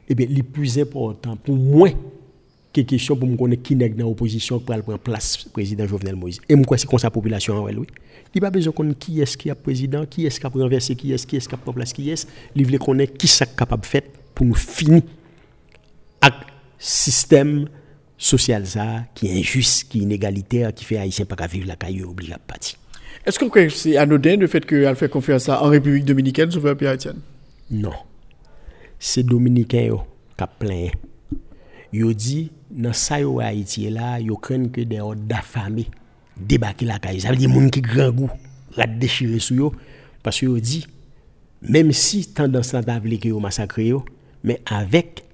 eh bien, le plus important pour moi que question pour me connaître qui n'est dans l'opposition pour prendre place président Jovenel Moïse. Et moi, c'est comme sa population, oui. Il n'y a pas besoin de connaître qui est-ce qui a président, qui est-ce qui a renversé, qui est-ce qui est-ce qui a pris place, qui est-ce. Il veut connaître qui est capable de faire pour nous finir avec système social ça, qui est injuste, qui est inégalitaire, qui fait haïtien pas vivre la caillou obligé à partir. Est-ce que c'est anodin le fait qu'elle fait confiance à en République dominicaine sur le haïtien Non. C'est dominicain qui a plein. Yo dit dans ça yo Haïti là, yo craignent que des ordres d'affamés débarquer la caille. Ça veut dire moun qui grand goût, la déchirer sur yo parce que yo dit même si tendance à que yo massacrer yo, mais avec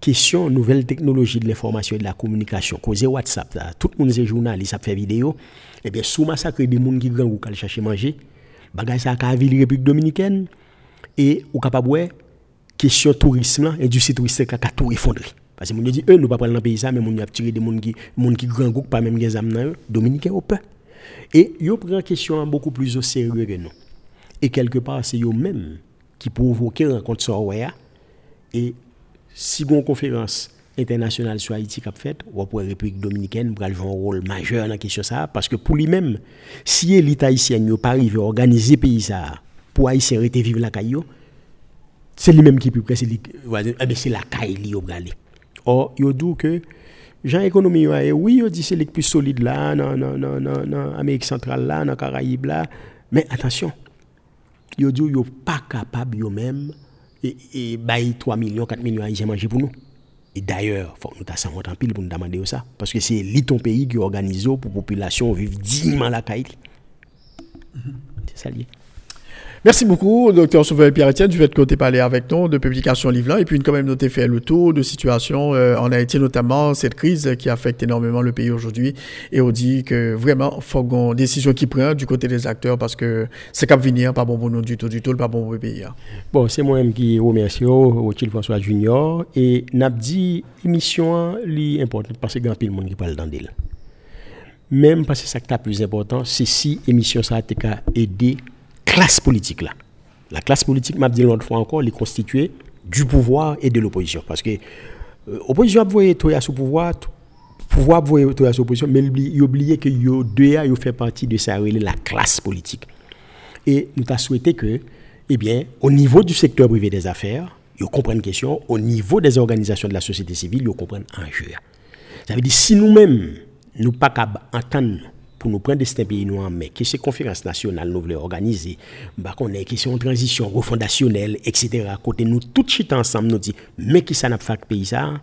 question nouvelle technologie de l'information et de la communication causé WhatsApp là, tout le monde est journaliste fait vidéo. Et eh bien sous massacre des gens qui grand ou qui chercher manger bagay ça ka ville République dominicaine et ou capable question tourisme industrie touristique qui a tout effondré. Parce que moun dit eux nous pas prendre dans pays mais moun a tiré des gens qui moun qui grand groupe pas même des âmes dans dominicain au peu et yo prend question beaucoup plus au sérieux que nous. Et quelque part c'est eux même qui provoquer rencontre ça et si une conférence internationale sur Haïti a fait, ou pour la République dominicaine pour jouer un rôle majeur dans la question ça, parce que pour lui-même, si l'État haïtien n'a pas arrivé à organiser le pays ça, pour Haïtien rester vivre la caillou, c'est lui-même qui peut presque c'est la caillou qui aller. Or, il dit que Jean économie oui, il dit c'est le plus solide là, dans, dans, dans, dans, Amérique centrale là, dans Caraïbes là, mais attention, il dit qu'il pas capable eux-mêmes et, et 3 millions, 4 millions à manger pour nous. Et d'ailleurs, il faut que nous tassions en pile pour nous demander ça. Parce que c'est ton pays qui organise pour la population vivre dignement la caille. C'est ça lié. Merci beaucoup, docteur Sauveur Pierre-Etienne, du fait que tu parlé avec nous de publication livre et puis quand même noté fait le tour de situation euh, en Haïti, notamment cette crise qui affecte énormément le pays aujourd'hui. Et on dit que vraiment, il faut qu'on décision qui prend du côté des acteurs parce que c'est cap venir, pas bon pour nous du tout, du tout, pas bon pour le pays. Hein. Bon, c'est moi-même qui remercie Rothschild François Junior et n'a dit émission li importante parce qu'il y a de monde qui parle dans d'elle. Même parce que c'est ça qui est plus important, c'est si émission ça a aidé classe politique là. La classe politique, m'a dit l'autre fois encore, est constituée du pouvoir et de l'opposition. Parce que l'opposition euh, a toi sous pouvoir, pouvoir a toi sous opposition, mais il oublié que yo deux a fait partie de ça, la classe politique. Et nous avons souhaité que, eh bien, au niveau du secteur privé des affaires, ils comprennent question, au niveau des organisations de la société civile, ils comprennent un jeu. Ça veut dire si nous-mêmes, nous pas entendre pour nous prendre des pays nous en que ces conférences nationales nous voulons organiser, bah qu'on ait question transition refondationnelle, etc. Côté nous tout chita ensemble nous dit mais qui ça n'a pas fait pays ça?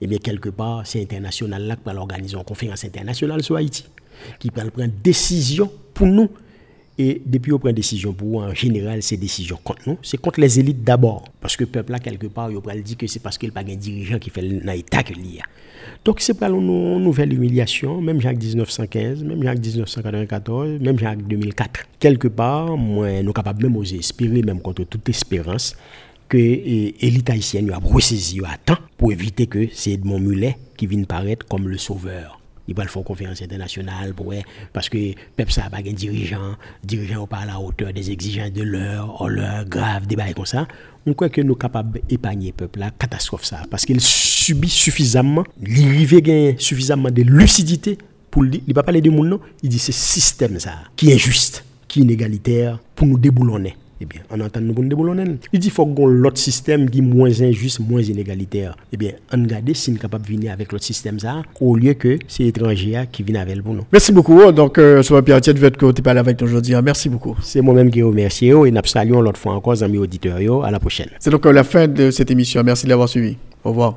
Eh bien quelque part c'est international là qui va organiser une conférence internationale sur Haïti qui va prendre décision pour nous et depuis qu'on prend décision pour en général, ces décisions contre nous, c'est contre les élites d'abord. Parce que le peuple là, quelque part, il dire que c'est parce qu'il n'y a pas un dirigeant qui fait l'État que l'IA. Donc c'est pas une nouvelle humiliation, même Jacques 1915, même Jacques 1994, même Jacques 2004. Quelque part, moi, nous capables même espérer, même contre toute espérance, que l'élite haïtienne a ressaisi à temps pour éviter que c'est Edmond Mulet qui vienne paraître comme le sauveur il va faire conférence internationale parce que peuple ça pas un dirigeant, dirigeant pas à la hauteur des exigences de l'heure, ou l'heure grave, bails comme ça. On croit que nous sommes capables d'épargner le peuple là, catastrophe ça, parce qu'il subit suffisamment, il arrive suffisamment de lucidité pour ne pas parler de monde non, il dit c'est système ça qui est injuste, qui est inégalitaire pour nous déboulonner eh bien, on entend nous déboulonner. Il dit qu'il faut qu'on l'autre système qui est moins injuste, moins inégalitaire. Eh bien, on regarde si on est capable de venir avec l'autre système ça, au lieu que c'est étranger qui viennent avec pour nous. Merci beaucoup. Donc, euh, sur Pierre de votre côté, parler avec nous aujourd'hui. Hein. Merci beaucoup. C'est moi-même qui vous remercie et nous saluons l'autre fois encore, amis auditeurs. À la prochaine. C'est donc euh, la fin de cette émission. Merci de l'avoir suivi. Au revoir.